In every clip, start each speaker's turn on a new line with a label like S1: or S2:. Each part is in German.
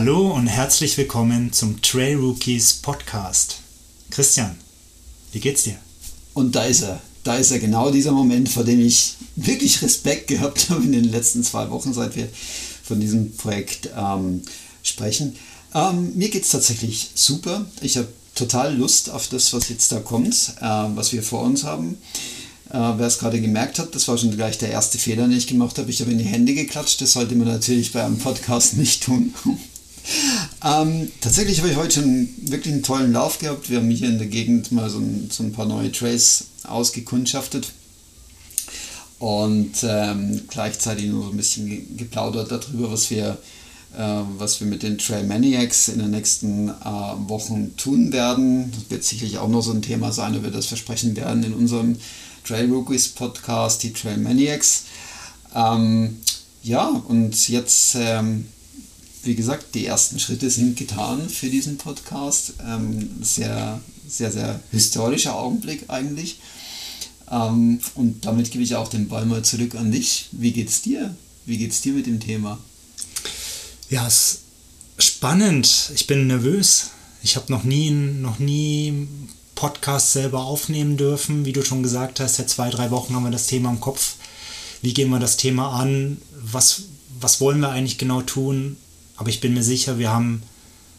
S1: Hallo und herzlich willkommen zum Trail Rookies Podcast. Christian, wie geht's dir?
S2: Und da ist er. Da ist er genau dieser Moment, vor dem ich wirklich Respekt gehabt habe in den letzten zwei Wochen, seit wir von diesem Projekt ähm, sprechen. Ähm, mir geht es tatsächlich super. Ich habe total Lust auf das, was jetzt da kommt, äh, was wir vor uns haben. Äh, wer es gerade gemerkt hat, das war schon gleich der erste Fehler, den ich gemacht habe. Ich habe in die Hände geklatscht. Das sollte man natürlich bei einem Podcast nicht tun. Ähm, tatsächlich habe ich heute schon wirklich einen tollen Lauf gehabt. Wir haben hier in der Gegend mal so ein, so ein paar neue Trails ausgekundschaftet und ähm, gleichzeitig nur so ein bisschen geplaudert darüber, was wir äh, was wir mit den Trail Maniacs in den nächsten äh, Wochen tun werden. Das wird sicherlich auch noch so ein Thema sein, ob wir das versprechen werden in unserem Trail Rookies Podcast, die Trail Maniacs. Ähm, ja, und jetzt, ähm, wie gesagt, die ersten Schritte sind getan für diesen Podcast. Ähm, sehr, sehr, sehr historischer Augenblick eigentlich. Ähm, und damit gebe ich auch den Ball mal zurück an dich. Wie geht's dir? Wie geht's dir mit dem Thema?
S1: Ja, es ist spannend. Ich bin nervös. Ich habe noch nie, noch nie Podcast selber aufnehmen dürfen. Wie du schon gesagt hast, seit zwei, drei Wochen haben wir das Thema im Kopf. Wie gehen wir das Thema an? Was, was wollen wir eigentlich genau tun? Aber ich bin mir sicher, wir haben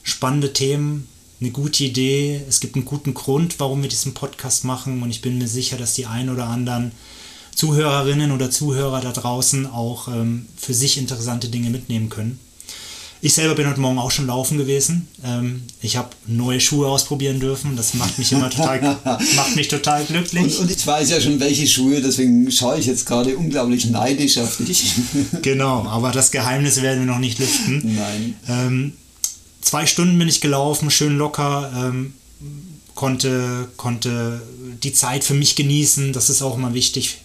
S1: spannende Themen, eine gute Idee. Es gibt einen guten Grund, warum wir diesen Podcast machen. Und ich bin mir sicher, dass die ein oder anderen Zuhörerinnen oder Zuhörer da draußen auch ähm, für sich interessante Dinge mitnehmen können. Ich selber bin heute Morgen auch schon laufen gewesen. Ähm, ich habe neue Schuhe ausprobieren dürfen. Das macht mich immer total, macht mich total glücklich.
S2: Und, und, ich weiß ja schon, welche Schuhe, deswegen schaue ich jetzt gerade unglaublich neidisch auf dich.
S1: genau, aber das Geheimnis werden wir noch nicht lüften.
S2: Nein.
S1: Ähm, zwei Stunden bin ich gelaufen, schön locker. Ähm, konnte, konnte die Zeit für mich genießen. Das ist auch immer wichtig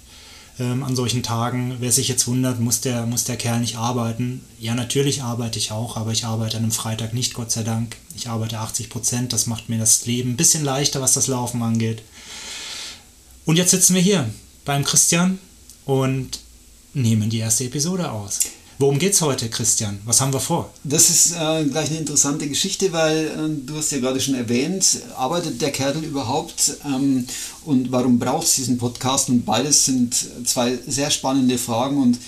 S1: ähm, an solchen Tagen. Wer sich jetzt wundert, muss der, muss der Kerl nicht arbeiten? Ja, natürlich arbeite ich auch, aber ich arbeite an einem Freitag nicht, Gott sei Dank. Ich arbeite 80 Prozent, das macht mir das Leben ein bisschen leichter, was das Laufen angeht. Und jetzt sitzen wir hier beim Christian und nehmen die erste Episode aus. Worum geht's heute, Christian? Was haben wir vor?
S2: Das ist äh, gleich eine interessante Geschichte, weil äh, du hast ja gerade schon erwähnt, arbeitet der Kerl überhaupt ähm, und warum braucht es diesen Podcast? Und beides sind zwei sehr spannende Fragen und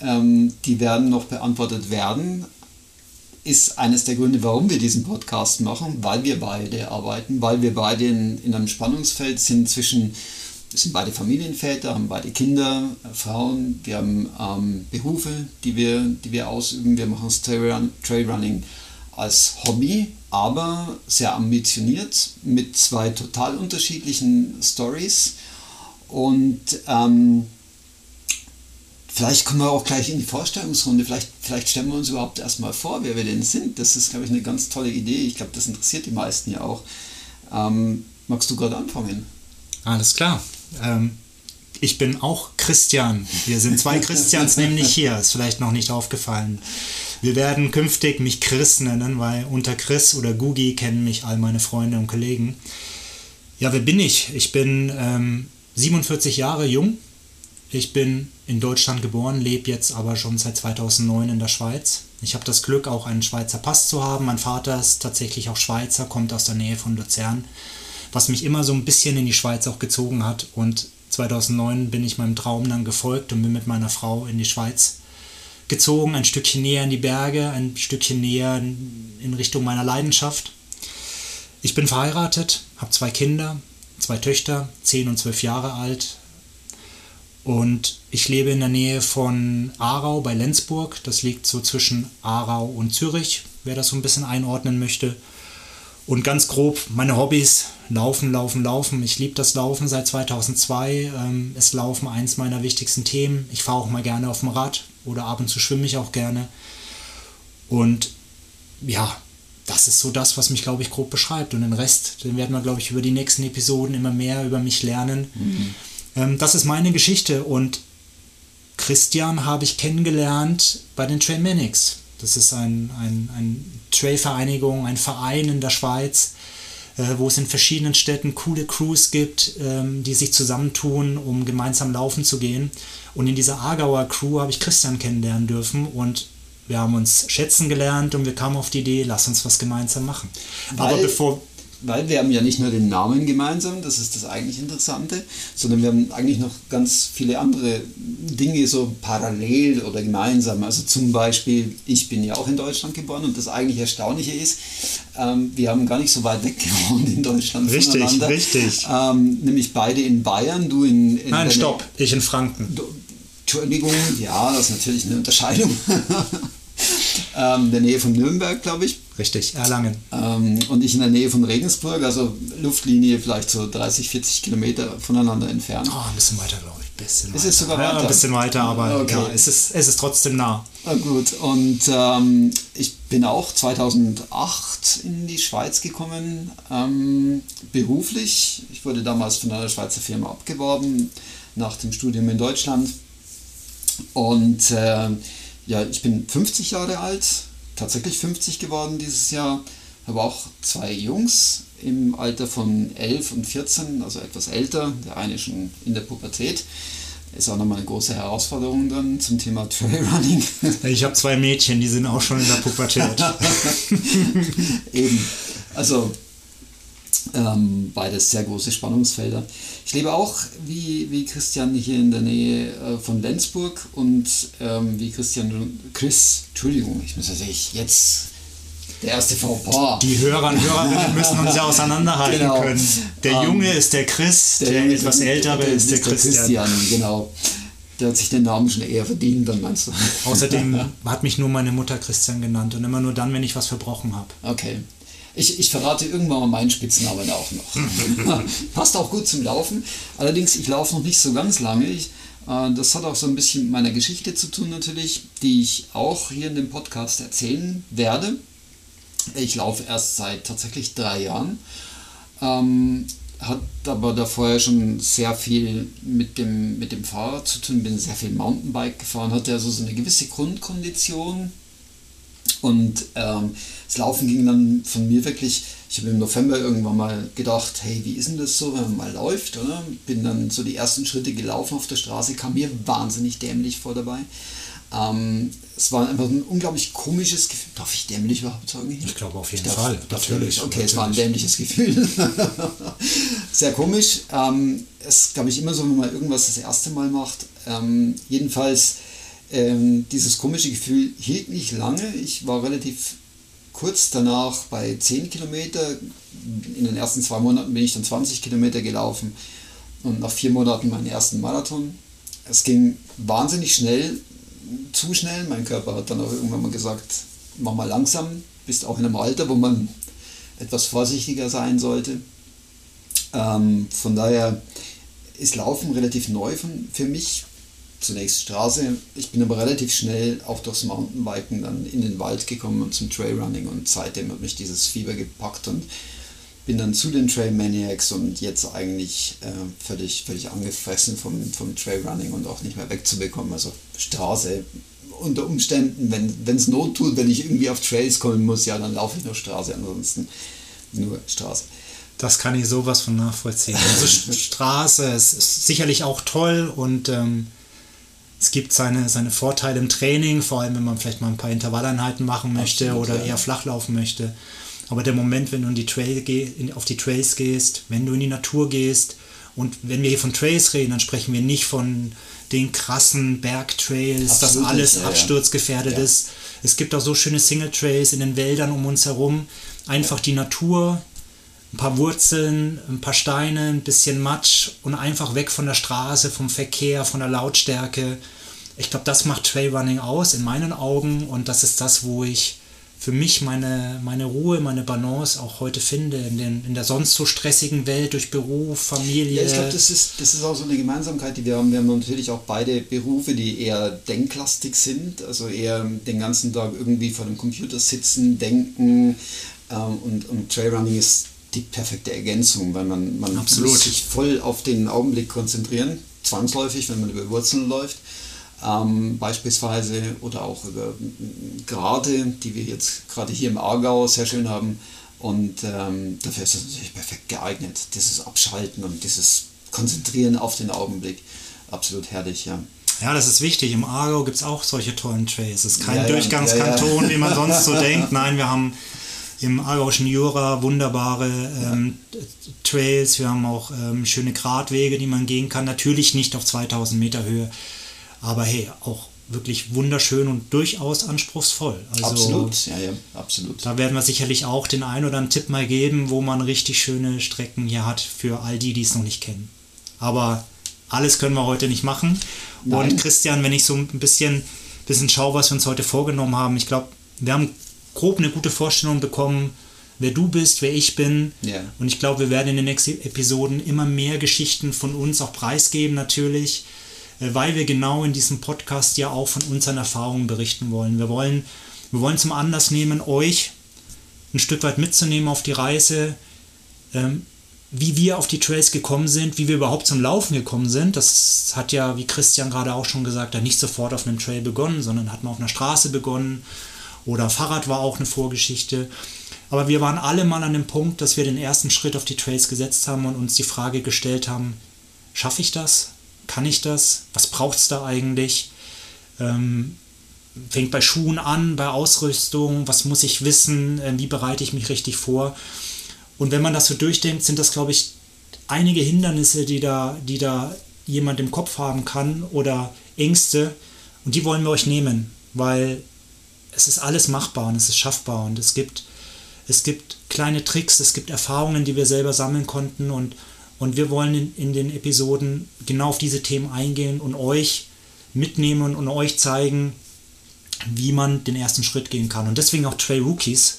S2: ähm, die werden noch beantwortet werden. Ist eines der Gründe, warum wir diesen Podcast machen, weil wir beide arbeiten, weil wir beide in, in einem Spannungsfeld sind zwischen wir sind beide Familienväter, haben beide Kinder, äh, Frauen, wir haben ähm, Berufe, die wir, die wir ausüben. Wir machen das Trailrunning als Hobby, aber sehr ambitioniert mit zwei total unterschiedlichen Stories. Und ähm, vielleicht kommen wir auch gleich in die Vorstellungsrunde. Vielleicht, vielleicht stellen wir uns überhaupt erstmal vor, wer wir denn sind. Das ist, glaube ich, eine ganz tolle Idee. Ich glaube, das interessiert die meisten ja auch. Ähm, magst du gerade anfangen?
S1: Alles klar. Ähm, ich bin auch Christian. Wir sind zwei Christians nämlich hier. Ist vielleicht noch nicht aufgefallen. Wir werden künftig mich Chris nennen, weil unter Chris oder Gugi kennen mich all meine Freunde und Kollegen. Ja, wer bin ich? Ich bin ähm, 47 Jahre jung. Ich bin in Deutschland geboren, lebe jetzt aber schon seit 2009 in der Schweiz. Ich habe das Glück, auch einen Schweizer Pass zu haben. Mein Vater ist tatsächlich auch Schweizer, kommt aus der Nähe von Luzern was mich immer so ein bisschen in die Schweiz auch gezogen hat. Und 2009 bin ich meinem Traum dann gefolgt und bin mit meiner Frau in die Schweiz gezogen, ein Stückchen näher in die Berge, ein Stückchen näher in Richtung meiner Leidenschaft. Ich bin verheiratet, habe zwei Kinder, zwei Töchter, 10 und 12 Jahre alt. Und ich lebe in der Nähe von Aarau bei Lenzburg. Das liegt so zwischen Aarau und Zürich, wer das so ein bisschen einordnen möchte. Und ganz grob meine Hobbys, Laufen, Laufen, Laufen. Ich liebe das Laufen seit 2002. Ähm, ist Laufen eins meiner wichtigsten Themen. Ich fahre auch mal gerne auf dem Rad oder ab und zu schwimme ich auch gerne. Und ja, das ist so das, was mich, glaube ich, grob beschreibt. Und den Rest, den werden wir, glaube ich, über die nächsten Episoden immer mehr über mich lernen. Mhm. Ähm, das ist meine Geschichte. Und Christian habe ich kennengelernt bei den Trainmanics. Das ist ein, ein, ein Trailvereinigung, ein Verein in der Schweiz, äh, wo es in verschiedenen Städten coole Crews gibt, ähm, die sich zusammentun, um gemeinsam laufen zu gehen. Und in dieser Aargauer Crew habe ich Christian kennenlernen dürfen und wir haben uns schätzen gelernt und wir kamen auf die Idee, lass uns was gemeinsam machen.
S2: Weil,
S1: Aber bevor
S2: weil wir haben ja nicht nur den Namen gemeinsam, das ist das eigentlich Interessante, sondern wir haben eigentlich noch ganz viele andere Dinge so parallel oder gemeinsam. Also zum Beispiel, ich bin ja auch in Deutschland geboren und das eigentlich Erstaunliche ist, ähm, wir haben gar nicht so weit weg gewohnt in Deutschland
S1: Richtig,
S2: voneinander.
S1: richtig.
S2: Ähm, nämlich beide in Bayern, du in... in
S1: Nein, stopp, ich in Franken.
S2: Du- Entschuldigung, ja, das ist natürlich eine Unterscheidung. ähm, in der Nähe von Nürnberg, glaube ich.
S1: Richtig, Erlangen.
S2: Ähm, und ich in der Nähe von Regensburg, also Luftlinie vielleicht so 30, 40 Kilometer voneinander entfernt.
S1: Oh, ein bisschen weiter, glaube ich. Bisschen
S2: Ist
S1: weiter.
S2: es sogar
S1: Ja,
S2: weiter?
S1: ein bisschen weiter, aber
S2: Okay.
S1: ja, es ist, es ist trotzdem nah.
S2: Ah, gut, und ähm, ich bin auch 2008 in die Schweiz gekommen, ähm, beruflich. Ich wurde damals von einer Schweizer Firma abgeworben nach dem Studium in Deutschland. Und äh, ja, ich bin 50 Jahre alt, tatsächlich 50 geworden dieses Jahr. Habe auch zwei Rungs im Alter von 11 und 14, also etwas älter. Der eine schon in der Pubertät. Ist auch nochmal eine große Herausforderung dann zum Thema Trailrunning.
S1: Ich habe zwei Mädchen, die sind auch schon in der Pubertät.
S2: Eben. Also ähm, beides sehr große Spannungsfelder. Ich lebe auch wie, wie Christian hier in der Nähe äh, von Lenzburg und ähm, wie Christian Chris, Entschuldigung, ich muss natürlich jetzt der erste Fauxpas.
S1: Die Hörer und Hörerinnen müssen uns ja auseinanderhalten
S2: Genau.
S1: können. Der
S2: Ähm,
S1: Junge ist der Chris, der,
S2: Junge
S1: etwas ältere
S2: der
S1: ist der Christian.
S2: genau. Der hat sich den Namen schon eher verdient, dann meinst du.
S1: Außerdem hat mich nur meine Mutter Christian genannt und immer nur dann, wenn ich was verbrochen habe.
S2: Okay. Ich, ich verrate irgendwann mal meinen Spitznamen auch noch. Passt auch gut zum Laufen. Allerdings, ich laufe noch nicht so ganz lange. Ich, äh, das hat auch so ein bisschen mit meiner Geschichte zu tun natürlich, die ich auch hier in dem Podcast erzählen werde. Ich laufe erst seit tatsächlich drei Jahren. Ähm, hat aber da vorher schon sehr viel mit dem, mit dem Fahrrad zu tun, bin sehr viel Mountainbike gefahren, hatte also so eine gewisse Grundkondition. Und ähm, das Laufen ging dann von mir wirklich, ich habe im November irgendwann mal gedacht, hey, wie ist denn das so, wenn man mal läuft, oder? Bin dann so die ersten Schritte gelaufen auf der Straße, kam mir wahnsinnig dämlich vor dabei. Ähm, es war einfach ein unglaublich komisches Gefühl. Darf ich dämlich überhaupt sagen?
S1: Ich glaube auf jeden
S2: Darf-
S1: Fall.
S2: darf
S1: Natürlich.
S2: ich? Okay, es war ein
S1: natürlich.
S2: dämliches Gefühl. Sehr komisch. Ähm, es glaube ich immer so, wenn man irgendwas das erste Mal macht. Ähm, jedenfalls, ähm, dieses komische Gefühl hielt nicht lange. Ich war relativ kurz danach bei 10 Kilometer. In den ersten zwei Monaten bin ich dann 20 Kilometer gelaufen und nach vier Monaten meinen ersten Marathon. Es ging wahnsinnig schnell, zu schnell. Mein Körper hat dann auch irgendwann mal gesagt, mach mal langsam. Bist auch in einem Alter, wo man etwas vorsichtiger sein sollte. Ähm, von daher ist Laufen relativ neu von, für mich. Zunächst Straße. Ich bin aber relativ schnell auch durchs Mountainbiken dann in den Wald gekommen und zum Trailrunning und seitdem hat mich dieses Fieber gepackt und bin dann zu den Trail Maniacs und jetzt eigentlich äh, völlig, völlig angefressen vom, vom Trailrunning und auch nicht mehr wegzubekommen. Also Straße unter Umständen, wenn es Not tut, wenn ich irgendwie auf Trails kommen muss, ja, dann laufe ich nur Straße, ansonsten nur Straße.
S1: Das kann ich sowas von nachvollziehen. Also St- Straße ist, ist sicherlich auch toll und ähm, es gibt seine, seine Vorteile im Training, vor allem wenn man vielleicht mal ein paar Intervalleinheiten machen möchte
S2: Absolut,
S1: oder
S2: ja.
S1: eher flach laufen möchte. Aber der Moment, wenn du in die Trail in, auf die Trails gehst, wenn du in die Natur gehst und wenn wir hier von Trails reden, dann sprechen wir nicht von den krassen Bergtrails, dass alles
S2: ja.
S1: absturzgefährdet
S2: Ja.
S1: ist. Es gibt auch so schöne Single Trails in den Wäldern um uns herum. Einfach die Natur, ein paar Wurzeln, ein paar Steine, ein bisschen Matsch und einfach weg von der Straße, vom Verkehr, von der Lautstärke. Ich glaube, das macht Trailrunning aus in meinen Augen und das ist das, wo ich für mich meine, meine Ruhe, meine Balance auch heute finde, in, den, in der sonst so stressigen Welt durch Beruf, Familie.
S2: Ja, ich glaube, das ist, das ist auch so eine Gemeinsamkeit, die wir haben. Wir haben natürlich auch beide Berufe, die eher denklastig sind, also eher den ganzen Tag irgendwie vor dem Computer sitzen, denken ähm, und, und Trailrunning ist die perfekte Ergänzung, weil man, man
S1: Absolut.
S2: muss sich voll auf den Augenblick konzentrieren, zwangsläufig, wenn man über Wurzeln läuft. Ähm, beispielsweise oder auch über Grade, die wir jetzt gerade hier im Aargau sehr schön haben. Und ähm, dafür ist es natürlich perfekt geeignet. Dieses Abschalten und dieses Konzentrieren auf den Augenblick. Absolut herrlich, ja.
S1: Ja, das ist wichtig. Im Aargau gibt es auch solche tollen Trails. Es ist kein
S2: ja,
S1: Durchgangskanton,
S2: ja, ja.
S1: wie man sonst so denkt. Nein, wir haben im aargauischen Jura wunderbare ähm, Trails. Wir haben auch ähm, schöne Gradwege, die man gehen kann. Natürlich nicht auf 2000 Meter Höhe, aber hey, auch wirklich wunderschön und durchaus anspruchsvoll. Also,
S2: absolut, ja, ja, absolut.
S1: Da werden wir sicherlich auch den einen oder anderen Tipp mal geben, wo man richtig schöne Strecken hier hat für all die, die es noch nicht kennen. Aber alles können wir heute nicht machen.
S2: Nein.
S1: Und Christian, wenn ich so ein bisschen, bisschen schaue, was wir uns heute vorgenommen haben, ich glaube, wir haben grob eine gute Vorstellung bekommen, wer du bist, wer ich bin.
S2: Ja.
S1: Und ich glaube, wir werden in den nächsten Episoden immer mehr Geschichten von uns auch preisgeben, natürlich, äh, weil wir genau in diesem Podcast ja auch von unseren Erfahrungen berichten wollen. Wir wollen, wir wollen zum Anlass nehmen, euch ein Stück weit mitzunehmen auf die Reise, ähm, wie wir auf die Trails gekommen sind, wie wir überhaupt zum Laufen gekommen sind. Das hat ja, wie Christian gerade auch schon gesagt hat, nicht sofort auf einem Trail begonnen, sondern hat man auf einer Straße begonnen oder Fahrrad war auch eine Vorgeschichte. Aber wir waren alle mal an dem Punkt, dass wir den ersten Schritt auf die Trails gesetzt haben und uns die Frage gestellt haben, schaffe ich das? Kann ich das? Was braucht es da eigentlich? Ähm, fängt bei Schuhen an, bei Ausrüstung, was muss ich wissen, äh, wie bereite ich mich richtig vor? Und wenn man das so durchdenkt, sind das, glaube ich, einige Hindernisse, die da, die da jemand im Kopf haben kann oder Ängste. Und die wollen wir euch nehmen, weil es ist alles machbar und es ist schaffbar und es gibt, es gibt kleine Tricks, es gibt Erfahrungen, die wir selber sammeln konnten und, und wir wollen in, in den Episoden genau auf diese Themen eingehen und euch mitnehmen und euch zeigen, wie man den ersten Schritt gehen kann. Und deswegen auch Trail Rookies,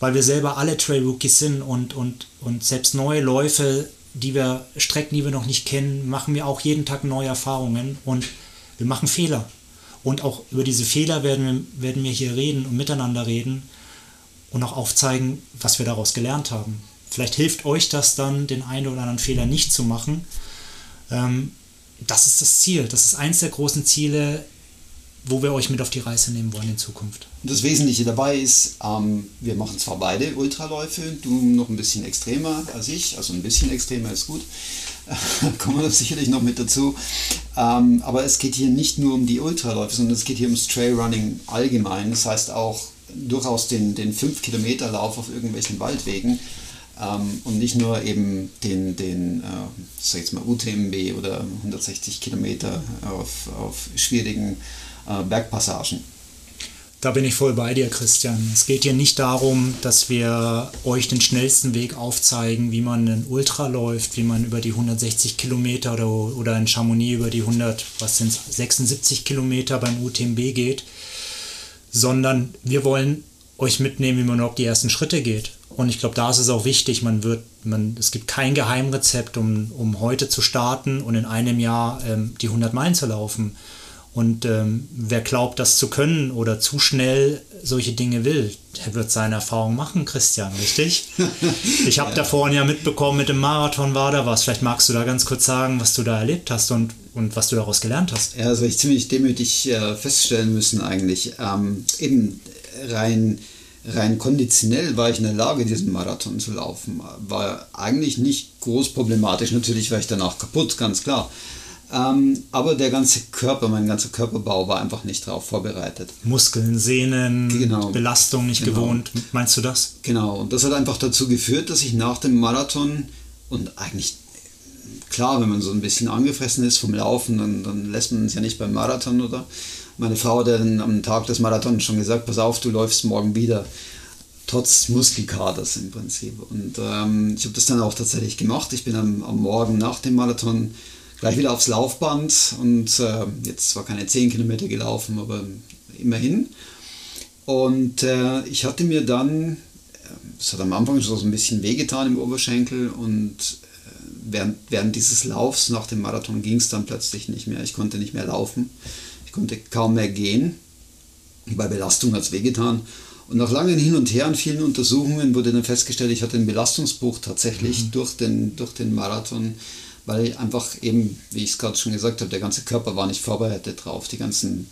S1: weil wir selber alle Trail Rookies sind und, und, und selbst neue Läufe, die wir, Strecken, die wir noch nicht kennen, machen wir auch jeden Tag neue Erfahrungen und wir machen Fehler. Und auch über diese Fehler werden wir, werden wir hier reden und miteinander reden und auch aufzeigen, was wir daraus gelernt haben. Vielleicht hilft euch das dann, den einen oder anderen Fehler nicht zu machen. Ähm, das ist das Ziel. Das ist eins der großen Ziele, wo wir euch mit auf die Reise nehmen wollen in Zukunft.
S2: Das Wesentliche dabei ist, ähm, wir machen zwar beide Ultraläufe, du noch ein bisschen extremer als ich, also ein bisschen extremer ist gut, kommen wir sicherlich noch mit dazu. Ähm, aber es geht hier nicht nur um die Ultraläufe, sondern es geht hier ums Trailrunning allgemein. Das heißt auch durchaus den, den 5-Kilometer-Lauf auf irgendwelchen Waldwegen ähm, und nicht nur eben den, den äh, sag jetzt mal UTMB oder 160 Kilometer auf, auf schwierigen äh, Bergpassagen.
S1: Da bin ich voll bei dir, Christian. Es geht hier nicht darum, dass wir euch den schnellsten Weg aufzeigen, wie man einen Ultra läuft, wie man über die 160 Kilometer oder, oder in Chamonix über die 100, was sind 76 Kilometer beim UTMB geht, sondern wir wollen euch mitnehmen, wie man überhaupt die ersten Schritte geht. Und ich glaube, da ist es auch wichtig, man wird, man, es gibt kein Geheimrezept, um, um heute zu starten und in einem Jahr ähm, die 100 Meilen zu laufen. Und ähm, wer glaubt, das zu können oder zu schnell solche Dinge will, der wird seine Erfahrung machen, Christian, richtig? Ich habe ja. da vorhin ja mitbekommen, mit dem Marathon war da was. Vielleicht magst du da ganz kurz sagen, was du da erlebt hast und, und was du daraus gelernt hast.
S2: Ja, das habe ich ziemlich demütig äh, feststellen müssen eigentlich. Ähm, eben rein, rein konditionell war ich in der Lage, diesen Marathon zu laufen. War eigentlich nicht groß problematisch. Natürlich war ich danach kaputt, ganz klar. Ähm, aber der ganze Körper, mein ganzer Körperbau war einfach nicht darauf vorbereitet.
S1: Muskeln, Sehnen, genau. Belastung nicht genau. gewohnt. Meinst du das?
S2: Genau. Und das hat einfach dazu geführt, dass ich nach dem Marathon und eigentlich klar, wenn man so ein bisschen angefressen ist vom Laufen, dann, dann lässt man es ja nicht beim Marathon oder. Meine Frau hat dann am Tag des Marathons schon gesagt, pass auf, du läufst morgen wieder trotz Muskelkaders im Prinzip. Und ähm, ich habe das dann auch tatsächlich gemacht. Ich bin am, am Morgen nach dem Marathon gleich wieder aufs Laufband und äh, jetzt zwar keine 10 Kilometer gelaufen, aber immerhin. Und äh, ich hatte mir dann, es hat am Anfang schon so ein bisschen wehgetan im Oberschenkel und äh, während, während dieses Laufs nach dem Marathon ging es dann plötzlich nicht mehr. Ich konnte nicht mehr laufen, ich konnte kaum mehr gehen. Bei Belastung hat es wehgetan. Und nach langen Hin und Her und vielen Untersuchungen wurde dann festgestellt, ich hatte einen Belastungsbruch tatsächlich mhm. durch, den, durch den Marathon weil einfach eben, wie ich es gerade schon gesagt habe, der ganze Körper war nicht vorbereitet drauf. Die ganzen,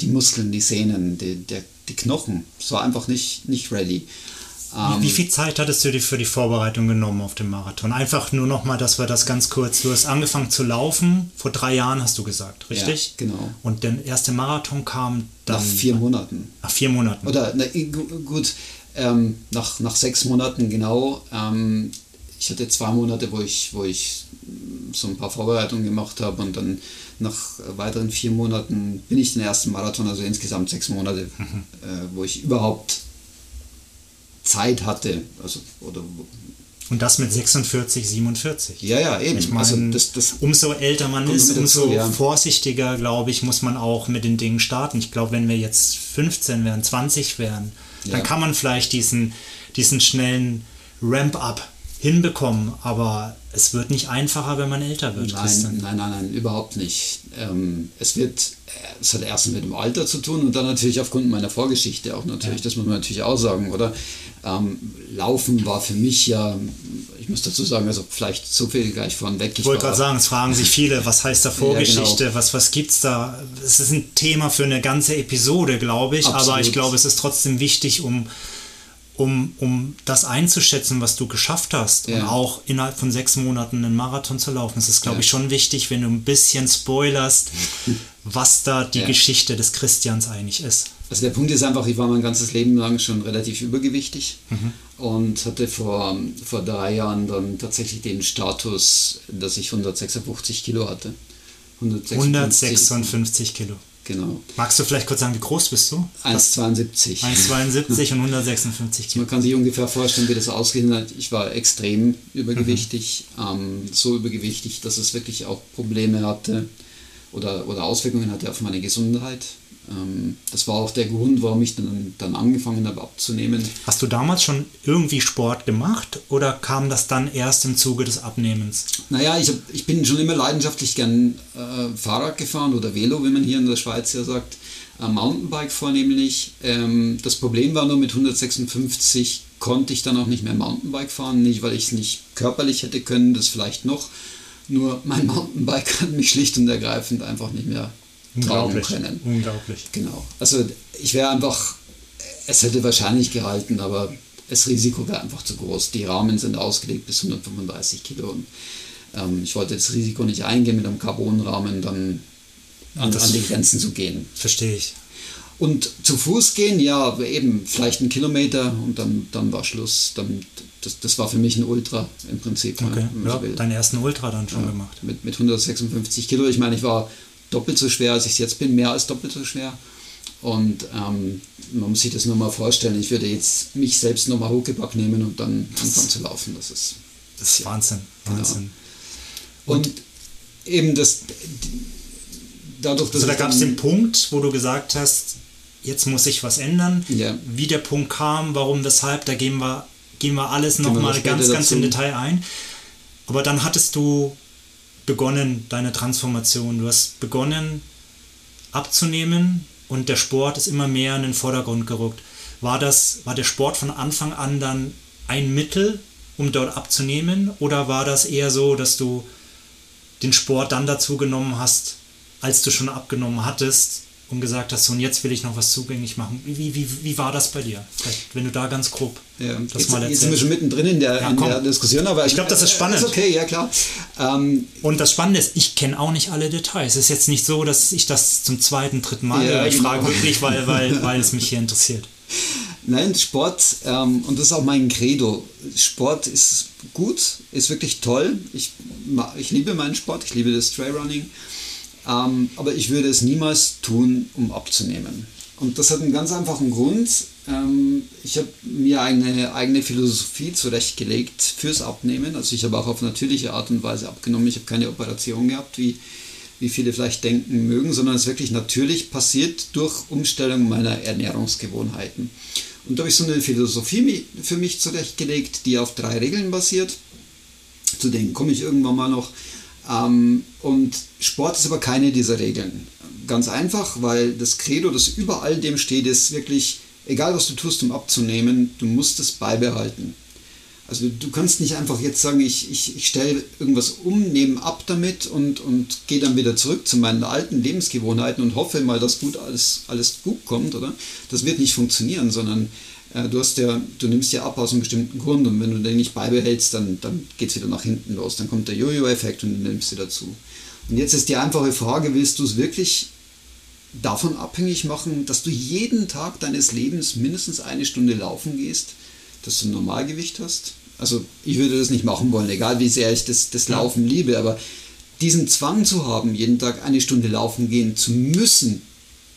S2: die Muskeln, die Sehnen, die, der, die Knochen, es war einfach nicht, nicht ready.
S1: wie, wie, viel Zeit hattest du dir für die Vorbereitung genommen auf den Marathon? Einfach nur nochmal, dass wir das ganz kurz. Du hast angefangen zu laufen, vor drei Jahren hast du gesagt, richtig?
S2: Ja, genau.
S1: Und der erste Marathon kam dann.
S2: Nach vier Monaten.
S1: Nach vier Monaten.
S2: Oder, na, gut, ähm, nach, nach sechs Monaten genau. Ähm, ich hatte zwei Monate, wo ich, wo ich so ein paar Vorbereitungen gemacht habe und dann nach weiteren vier Monaten bin ich den ersten Marathon, also insgesamt sechs Monate, mhm. äh, wo ich überhaupt Zeit hatte. Also, oder,
S1: und das mit 46, 47.
S2: Ja, ja, eben.
S1: Ich meine, also das, das umso älter man ist, umso dazu, ja. vorsichtiger, glaube ich, muss man auch mit den Dingen starten. Ich glaube, wenn wir jetzt 15 wären, 20 wären, ja. dann kann man vielleicht diesen, diesen schnellen Ramp-up hinbekommen, aber es wird nicht einfacher, wenn man älter wird.
S2: Nein, nein, nein, nein, überhaupt nicht. Ähm, es wird, es hat erst mit dem Alter zu tun und dann natürlich aufgrund meiner Vorgeschichte auch natürlich, ja. das muss man natürlich auch sagen, oder? Ähm, Laufen war für mich ja, ich muss dazu sagen, also vielleicht so viel gleich vorneweg.
S1: Ich wollte gerade sagen, es fragen sich viele, was heißt da Vorgeschichte, ja, genau. was, was es da? Es ist ein Thema für eine ganze Episode, glaube ich, Absolut. aber ich glaube, es ist trotzdem wichtig, um um, um das einzuschätzen, was du geschafft hast ja. und auch innerhalb von sechs Monaten einen Marathon zu laufen. Es ist, glaube ja. ich, schon wichtig, wenn du ein bisschen spoilerst, was da die ja. Geschichte des Christians eigentlich ist.
S2: Also der Punkt ist einfach, ich war mein ganzes Leben lang schon relativ übergewichtig mhm. und hatte vor, vor drei Jahren dann tatsächlich den Status, dass ich 156 Kilo hatte.
S1: 156, 156 Kilo.
S2: Genau.
S1: Magst du vielleicht kurz sagen, wie groß bist du?
S2: 1,72.
S1: 1,72 und 156
S2: Kilo. Man kann sich ungefähr vorstellen, wie das ausgesehen hat. Ich war extrem übergewichtig, mhm. ähm, so übergewichtig, dass es wirklich auch Probleme hatte oder, oder Auswirkungen hatte auf meine Gesundheit. Ähm, das war auch der Grund, warum ich dann, dann angefangen habe abzunehmen.
S1: Hast du damals schon irgendwie Sport gemacht oder kam das dann erst im Zuge des Abnehmens?
S2: Naja, ich, hab, ich bin schon immer leidenschaftlich gern äh, Fahrrad gefahren oder Velo, wie man hier in der Schweiz ja sagt. Äh, Mountainbike vornehmlich. Ähm, das Problem war nur mit 156 konnte ich dann auch nicht mehr Mountainbike fahren, nicht weil ich es nicht körperlich hätte können, das vielleicht noch. Nur mein Mountainbike hat mich schlicht und ergreifend einfach nicht mehr tragen können.
S1: Unglaublich.
S2: Genau. Also ich wäre einfach, es hätte wahrscheinlich gehalten, aber das Risiko wäre einfach zu groß. Die Rahmen sind ausgelegt bis 135 Kilo und ähm, ich wollte das Risiko nicht eingehen, mit einem Carbonrahmen dann an, an die Grenzen zu gehen.
S1: Verstehe ich.
S2: Und zu Fuß gehen, ja, eben vielleicht einen Kilometer und dann, dann war Schluss. Dann, das, das war für mich ein Ultra im Prinzip.
S1: Okay. Ja, so deinen ersten Ultra dann schon
S2: ja,
S1: gemacht.
S2: Mit, mit 156 Kilo. Ich meine, ich war doppelt so schwer, als ich es jetzt bin, mehr als doppelt so schwer. Und ähm, man muss sich das nur mal vorstellen. Ich würde jetzt mich selbst nochmal hochgepackt nehmen und dann anfangen zu laufen. Das ist,
S1: das ist Wahnsinn. Genau. Wahnsinn.
S2: Und, und, eben das, dadurch,
S1: dass. Also da gab es den Punkt, wo du gesagt hast, jetzt muss sich was ändern.
S2: Ja.
S1: Wie der Punkt kam, warum, weshalb, da gehen wir, gehen wir alles nochmal ganz, dazu. ganz im Detail ein. Aber dann hattest du begonnen, deine Transformation. Du hast begonnen abzunehmen und der Sport ist immer mehr in den Vordergrund gerückt. War, das, war der Sport von Anfang an dann ein Mittel, um dort abzunehmen? Oder war das eher so, dass du den Sport dann dazu genommen hast, als du schon abgenommen hattest und gesagt hast, so und jetzt will ich noch was zugänglich machen. Wie, wie, wie war das bei dir? Vielleicht, wenn du da ganz grob
S2: ja, das jetzt, mal erzählst. Jetzt sind wir schon mittendrin in der, ja, in der Diskussion, aber
S1: ich glaube, das ist spannend. Ist
S2: okay, ja klar.
S1: Ähm, und das Spannende ist, ich kenne auch nicht alle Details. Es ist jetzt nicht so, dass ich das zum zweiten, dritten Mal ja, Ich genau. frage wirklich, weil, weil, weil es mich hier interessiert.
S2: Nein, Sport, ähm, und das ist auch mein Credo. Sport ist gut, ist wirklich toll. Ich, ich liebe meinen Sport, ich liebe das Trailrunning. Ähm, aber ich würde es niemals tun, um abzunehmen. Und das hat einen ganz einfachen Grund. Ähm, ich habe mir eine eigene Philosophie zurechtgelegt fürs Abnehmen. Also ich habe auch auf natürliche Art und Weise abgenommen. Ich habe keine Operation gehabt, wie, wie viele vielleicht denken mögen, sondern es ist wirklich natürlich passiert durch Umstellung meiner Ernährungsgewohnheiten. Und da habe ich so eine Philosophie für mich zurechtgelegt, die auf drei Regeln basiert. Zu denen komme ich irgendwann mal noch. Ähm, und Sport ist aber keine dieser Regeln. Ganz einfach, weil das Credo, das über all dem steht, ist wirklich, egal was du tust, um abzunehmen, du musst es beibehalten. Also du kannst nicht einfach jetzt sagen, ich, ich, ich stelle irgendwas um, nehme ab damit und, und gehe dann wieder zurück zu meinen alten Lebensgewohnheiten und hoffe mal, dass gut alles, alles gut kommt, oder? Das wird nicht funktionieren, sondern du, hast ja, du nimmst ja ab aus einem bestimmten Grund und wenn du den nicht beibehältst, dann, dann geht es wieder nach hinten los. Dann kommt der Jojo-Effekt und du nimmst sie dazu. Und jetzt ist die einfache Frage, willst du es wirklich davon abhängig machen, dass du jeden Tag deines Lebens mindestens eine Stunde laufen gehst, dass du ein Normalgewicht hast? Also ich würde das nicht machen wollen, egal wie sehr ich das, das Laufen liebe, aber diesen Zwang zu haben, jeden Tag eine Stunde laufen gehen zu müssen,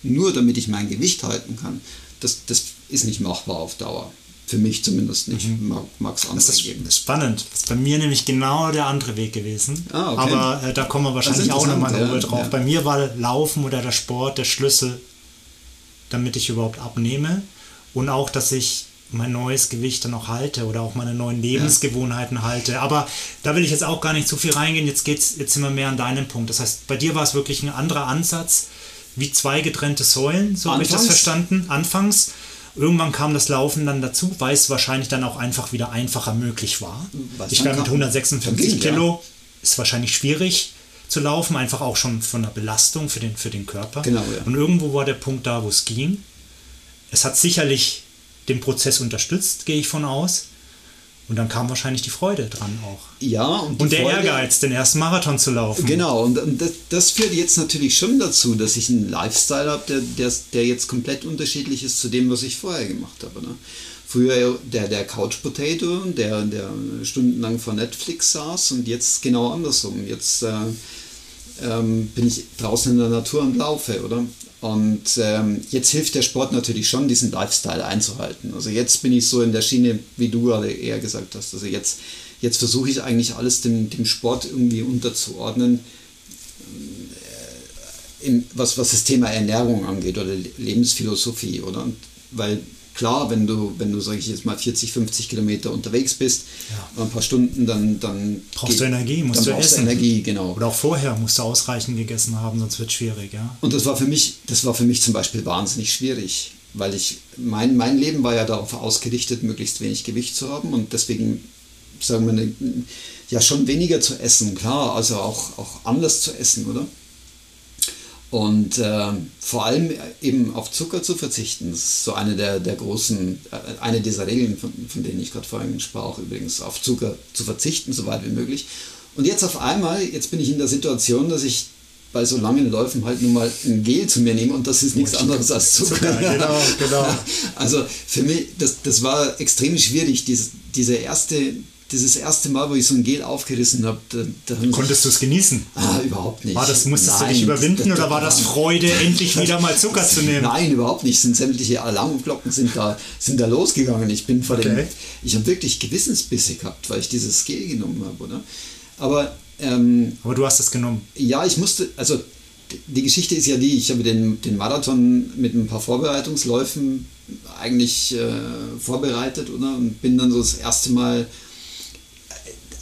S2: nur damit ich mein Gewicht halten kann, das, das ist nicht machbar auf Dauer. Für mich zumindest nicht. Mhm. Mag es
S1: andere das ist spannend. Das ist bei mir nämlich genau der andere Weg gewesen. Ah, okay. Aber äh, da kommen wir wahrscheinlich auch nochmal ja, drauf. Ja. Bei mir war Laufen oder der Sport der Schlüssel, damit ich überhaupt abnehme. Und auch, dass ich mein neues Gewicht dann auch halte oder auch meine neuen Lebensgewohnheiten ja. halte. Aber da will ich jetzt auch gar nicht zu viel reingehen. Jetzt geht's, jetzt wir mehr an deinem Punkt. Das heißt, bei dir war es wirklich ein anderer Ansatz, wie zwei getrennte Säulen, so habe ich das verstanden, anfangs. Irgendwann kam das Laufen dann dazu, weil es wahrscheinlich dann auch einfach wieder einfacher möglich war. Was ich glaube, mit 156 ging, Kilo ja. ist wahrscheinlich schwierig zu laufen, einfach auch schon von der Belastung für den, für den Körper. Genau, ja. Und irgendwo war der Punkt da, wo es ging. Es hat sicherlich den Prozess unterstützt, gehe ich von aus. Und dann kam wahrscheinlich die Freude dran auch.
S2: Ja,
S1: und, und der Freude, Ehrgeiz, den ersten Marathon zu laufen.
S2: Genau, und, das, das, führt jetzt natürlich schon dazu, dass ich einen Lifestyle habe, der, der, der, jetzt komplett unterschiedlich ist zu dem, was ich vorher gemacht habe. Ne? Früher der, der Couch Potato, der, der stundenlang vor Netflix saß und jetzt genau andersrum. Jetzt äh, ähm, bin ich draußen in der Natur und laufe, oder? Und ähm, jetzt hilft der Sport natürlich schon, diesen Lifestyle einzuhalten. Also jetzt bin ich so in der Schiene, wie du gerade eher gesagt hast. Also jetzt, jetzt versuche ich eigentlich alles dem, dem Sport irgendwie unterzuordnen, äh, in, was, was das Thema Ernährung angeht oder Lebensphilosophie, oder? Weil klar, wenn du, wenn du, sag ich jetzt mal, 40, 50 Kilometer unterwegs bist, ja. ein paar Stunden, dann, dann
S1: brauchst geht, du Energie, musst
S2: du
S1: essen.
S2: Energie, genau.
S1: Oder auch vorher musst du ausreichend gegessen haben, sonst wird es schwierig, ja.
S2: Und das war für mich, das war für mich zum Beispiel wahnsinnig schwierig, weil ich, mein, mein Leben war ja darauf ausgerichtet, möglichst wenig Gewicht zu haben und deswegen, sagen wir, ja schon weniger zu essen, klar, also auch, auch anders zu essen, oder? Und äh, vor allem eben auf Zucker zu verzichten, das ist so eine der, der großen, äh, eine dieser Regeln, von, von denen ich gerade vorhin sprach, übrigens, auf Zucker zu verzichten, so weit wie möglich. Und jetzt auf einmal, jetzt bin ich in der Situation, dass ich bei so langen Läufen halt nun mal ein Gel zu mir nehme und das ist nichts anderes als Zucker. Zucker genau, genau. Also für mich, das, das war extrem schwierig, diese, diese erste dieses erste Mal, wo ich so ein Gel aufgerissen habe, da,
S1: da Konntest du es genießen?
S2: Ah, überhaupt nicht.
S1: War das, musstest Nein, du dich überwinden das, oder war das Freude, endlich wieder mal Zucker zu nehmen?
S2: Nein, überhaupt nicht. Sind sämtliche Alarmglocken sind da, sind da losgegangen. Ich bin vor okay. dem, ich habe wirklich Gewissensbisse gehabt, weil ich dieses Gel genommen habe, oder? Aber, ähm,
S1: Aber du hast es genommen.
S2: Ja, ich musste, also die Geschichte ist ja die, ich habe den, den Marathon mit ein paar Vorbereitungsläufen eigentlich äh, vorbereitet, oder? Und bin dann so das erste Mal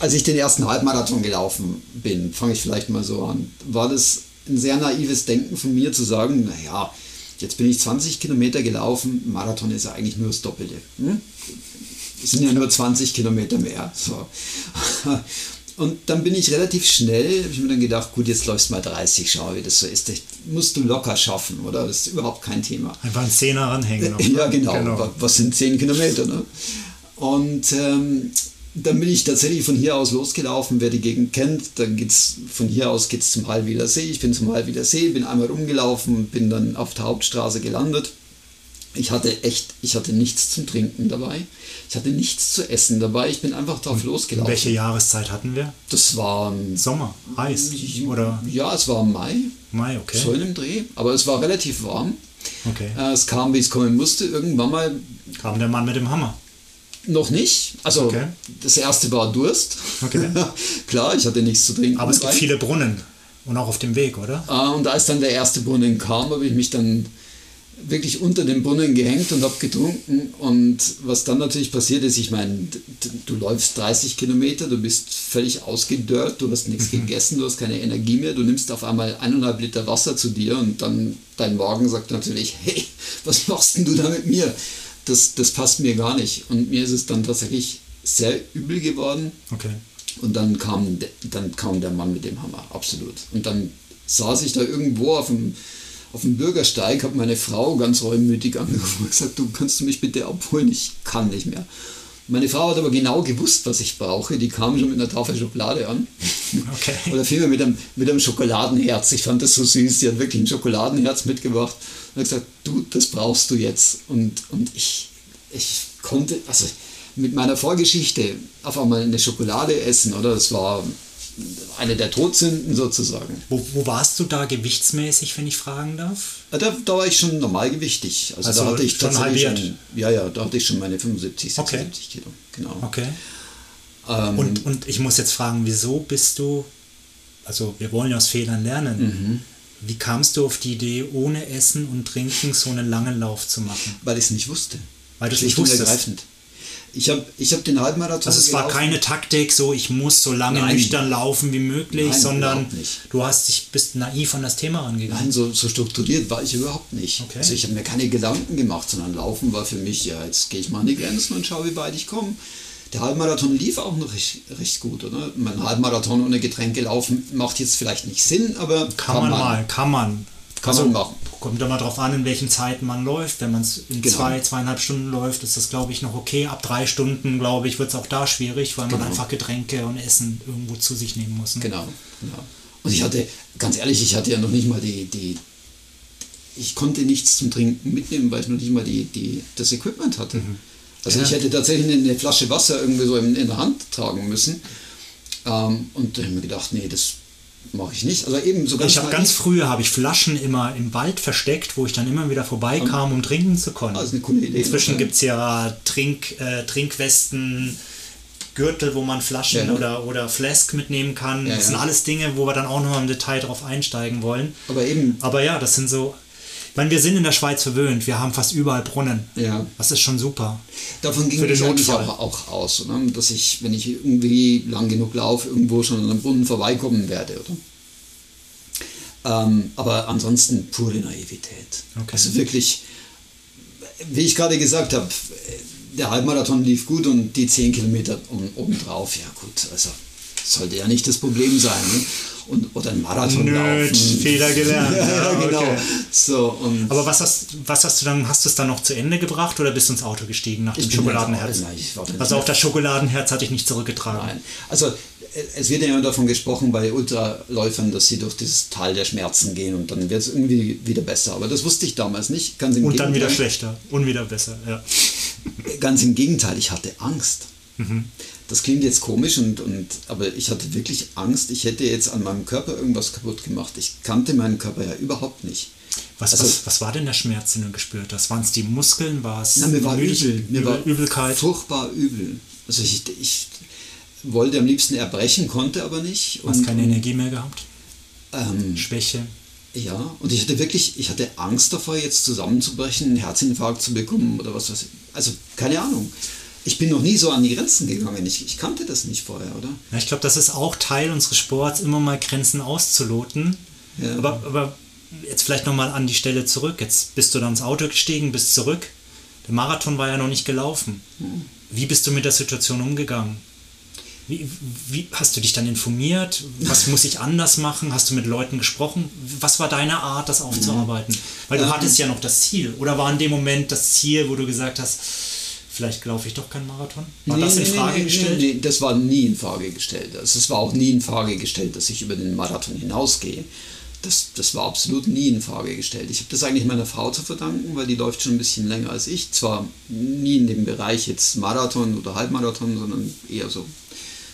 S2: als ich den ersten Halbmarathon gelaufen bin, fange ich vielleicht mal so an, war das ein sehr naives Denken von mir zu sagen, naja, jetzt bin ich 20 Kilometer gelaufen, Marathon ist ja eigentlich nur das Doppelte. Hm? Es sind ja nur 20 Kilometer mehr. So. Und dann bin ich relativ schnell, habe ich mir dann gedacht, gut, jetzt läufst du mal 30, schau, wie das so ist. Das musst du locker schaffen, oder? Das ist überhaupt kein Thema.
S1: Einfach ein Zehner ranhängen.
S2: ja, genau. genau. Was sind 10 Kilometer? Ne? Und ähm, dann bin ich tatsächlich von hier aus losgelaufen, wer die Gegend kennt. Dann geht's von hier aus geht's zum Hallwiler See. Ich bin zum Hallwiler See, bin einmal rumgelaufen, bin dann auf der Hauptstraße gelandet. Ich hatte echt, ich hatte nichts zum Trinken dabei. Ich hatte nichts zu essen dabei. Ich bin einfach drauf Und losgelaufen.
S1: Welche Jahreszeit hatten wir?
S2: Das war
S1: Sommer, heiß oder?
S2: Ja, es war Mai.
S1: Mai, okay.
S2: So in dem Dreh, aber es war relativ warm.
S1: Okay.
S2: Äh, es kam, wie es kommen musste. Irgendwann mal
S1: kam der Mann mit dem Hammer.
S2: Noch nicht. Also okay. das erste war Durst. Okay. Klar, ich hatte nichts zu trinken.
S1: Aber es gibt viele Brunnen und auch auf dem Weg, oder?
S2: Ah, und als dann der erste Brunnen kam, habe ich mich dann wirklich unter dem Brunnen gehängt und habe getrunken. Und was dann natürlich passiert ist, ich meine, du läufst 30 Kilometer, du bist völlig ausgedörrt, du hast nichts mhm. gegessen, du hast keine Energie mehr, du nimmst auf einmal eineinhalb Liter Wasser zu dir und dann dein Magen sagt natürlich, hey, was machst denn du da mit mir? Das, das passt mir gar nicht. Und mir ist es dann tatsächlich sehr übel geworden.
S1: Okay.
S2: Und dann kam, dann kam der Mann mit dem Hammer, absolut. Und dann saß ich da irgendwo auf dem, auf dem Bürgersteig, habe meine Frau ganz reumütig angerufen und gesagt, du kannst du mich bitte abholen, ich kann nicht mehr. Meine Frau hat aber genau gewusst, was ich brauche. Die kam schon mit einer Tafel Schokolade an. Okay. Oder vielmehr mit einem, mit einem Schokoladenherz. Ich fand das so süß. Sie hat wirklich ein Schokoladenherz mitgebracht und hat gesagt, du, das brauchst du jetzt. Und, und ich, ich konnte, also mit meiner Vorgeschichte auf einmal eine Schokolade essen, oder? Das war eine der Todsünden sozusagen.
S1: Wo, wo, warst du da gewichtsmäßig, wenn ich fragen darf?
S2: Da, da war ich schon normalgewichtig. Also, also da hatte ich schon halbiert? Schon, ja, ja, da hatte ich schon meine 75, 76 okay. Kilo. Genau.
S1: Okay. Ähm, und, und ich muss jetzt fragen, wieso bist du, also wir wollen ja aus Fehlern lernen. Mhm. Wie kamst du auf die Idee, ohne Essen und Trinken so einen langen Lauf zu machen?
S2: Weil ich es nicht wusste.
S1: Weil du es nicht wusstest.
S2: Ich habe ich hab den Halbmarathon.
S1: Also es gelaufen. war keine Taktik, so ich muss so lange Nein. nüchtern laufen wie möglich, Nein, sondern du hast dich bist naiv an das Thema angegangen.
S2: Nein, so, so strukturiert war ich überhaupt nicht. Okay. Also ich habe mir keine Gedanken gemacht, sondern Laufen war für mich, ja, jetzt gehe ich mal an die Grenzen und schaue, wie weit ich komme. Der Halbmarathon lief auch noch recht, recht gut, oder? Mein Halbmarathon ohne Getränke laufen macht jetzt vielleicht nicht Sinn, aber
S1: kann, kann man, man mal, kann man. Kann also, man machen. Kommt immer darauf an, in welchen Zeiten man läuft. Wenn man es in genau. zwei, zweieinhalb Stunden läuft, ist das, glaube ich, noch okay. Ab drei Stunden, glaube ich, wird es auch da schwierig, weil genau. man einfach Getränke und Essen irgendwo zu sich nehmen muss.
S2: Ne? Genau, genau. Und ich hatte, ganz ehrlich, ich hatte ja noch nicht mal die, die ich konnte nichts zum Trinken mitnehmen, weil ich noch nicht mal die, die, das Equipment hatte. Mhm. Also ja. ich hätte tatsächlich eine Flasche Wasser irgendwie so in, in der Hand tragen müssen. Ähm, und da habe ich mir gedacht, nee, das mache ich nicht. Also eben so
S1: ganz Ich habe ganz früher habe ich Flaschen immer im Wald versteckt, wo ich dann immer wieder vorbeikam, um trinken zu können. Also eine coole Idee. Inzwischen gibt es ja Trink, äh, Trinkwesten, Gürtel, wo man Flaschen ja, oder, oder Flask mitnehmen kann. Ja, das sind alles Dinge, wo wir dann auch noch im Detail drauf einsteigen wollen.
S2: Aber eben.
S1: Aber ja, das sind so. Ich meine, wir sind in der Schweiz verwöhnt. Wir haben fast überall Brunnen. Ja. Das ist schon super.
S2: Davon ging ich eigentlich auch, auch aus, oder? dass ich, wenn ich irgendwie lang genug laufe, irgendwo schon an einem Brunnen vorbeikommen werde, oder? Ähm, aber ansonsten pure Naivität. Okay. Also wirklich, wie ich gerade gesagt habe, der Halbmarathon lief gut und die 10 Kilometer obendrauf, ja gut, also sollte ja nicht das Problem sein. Ne? Und, oder ein Marathon Nöt, laufen.
S1: Fehler gelernt. ja, ja,
S2: genau. Okay. So, und
S1: Aber was hast, was hast du dann, hast du es dann noch zu Ende gebracht oder bist du ins Auto gestiegen nach dem Schokoladenherz? Nein, also auch das Schokoladenherz hatte ich nicht zurückgetragen. Nein,
S2: also es wird ja immer davon gesprochen bei Ultraläufern, dass sie durch dieses Tal der Schmerzen gehen und dann wird es irgendwie wieder besser. Aber das wusste ich damals nicht.
S1: Ganz im und Gegenteil. dann wieder schlechter und wieder besser, ja.
S2: Ganz im Gegenteil, ich hatte Angst. Mhm. Das klingt jetzt komisch, und, und, aber ich hatte wirklich Angst, ich hätte jetzt an meinem Körper irgendwas kaputt gemacht. Ich kannte meinen Körper ja überhaupt nicht.
S1: Was, also, was, was war denn der Schmerz, den du gespürt hast? Waren es die Muskeln? War es
S2: mir war übel. Mir war Übelkeit? Furchtbar übel. Also ich, ich wollte am liebsten erbrechen, konnte aber nicht.
S1: Du hast keine Energie mehr gehabt? Ähm, Schwäche?
S2: Ja, und ich hatte wirklich, ich hatte Angst davor, jetzt zusammenzubrechen, einen Herzinfarkt zu bekommen oder was weiß ich. Also keine Ahnung. Ich bin noch nie so an die Grenzen gegangen. Ich, ich kannte das nicht vorher, oder?
S1: Ja, ich glaube, das ist auch Teil unseres Sports, immer mal Grenzen auszuloten. Ja. Aber, aber jetzt vielleicht nochmal an die Stelle zurück. Jetzt bist du dann ins Auto gestiegen, bist zurück. Der Marathon war ja noch nicht gelaufen. Hm. Wie bist du mit der Situation umgegangen? Wie, wie, hast du dich dann informiert? Was muss ich anders machen? Hast du mit Leuten gesprochen? Was war deine Art, das aufzuarbeiten? Weil du ähm, hattest ja noch das Ziel. Oder war in dem Moment das Ziel, wo du gesagt hast, vielleicht laufe ich doch keinen Marathon? War nee, das in Frage nee, gestellt?
S2: Nee, das war nie in Frage gestellt. Also es war auch nie in Frage gestellt, dass ich über den Marathon hinausgehe. Das, das war absolut nie in Frage gestellt. Ich habe das eigentlich meiner Frau zu verdanken, weil die läuft schon ein bisschen länger als ich. Zwar nie in dem Bereich jetzt Marathon oder Halbmarathon, sondern eher so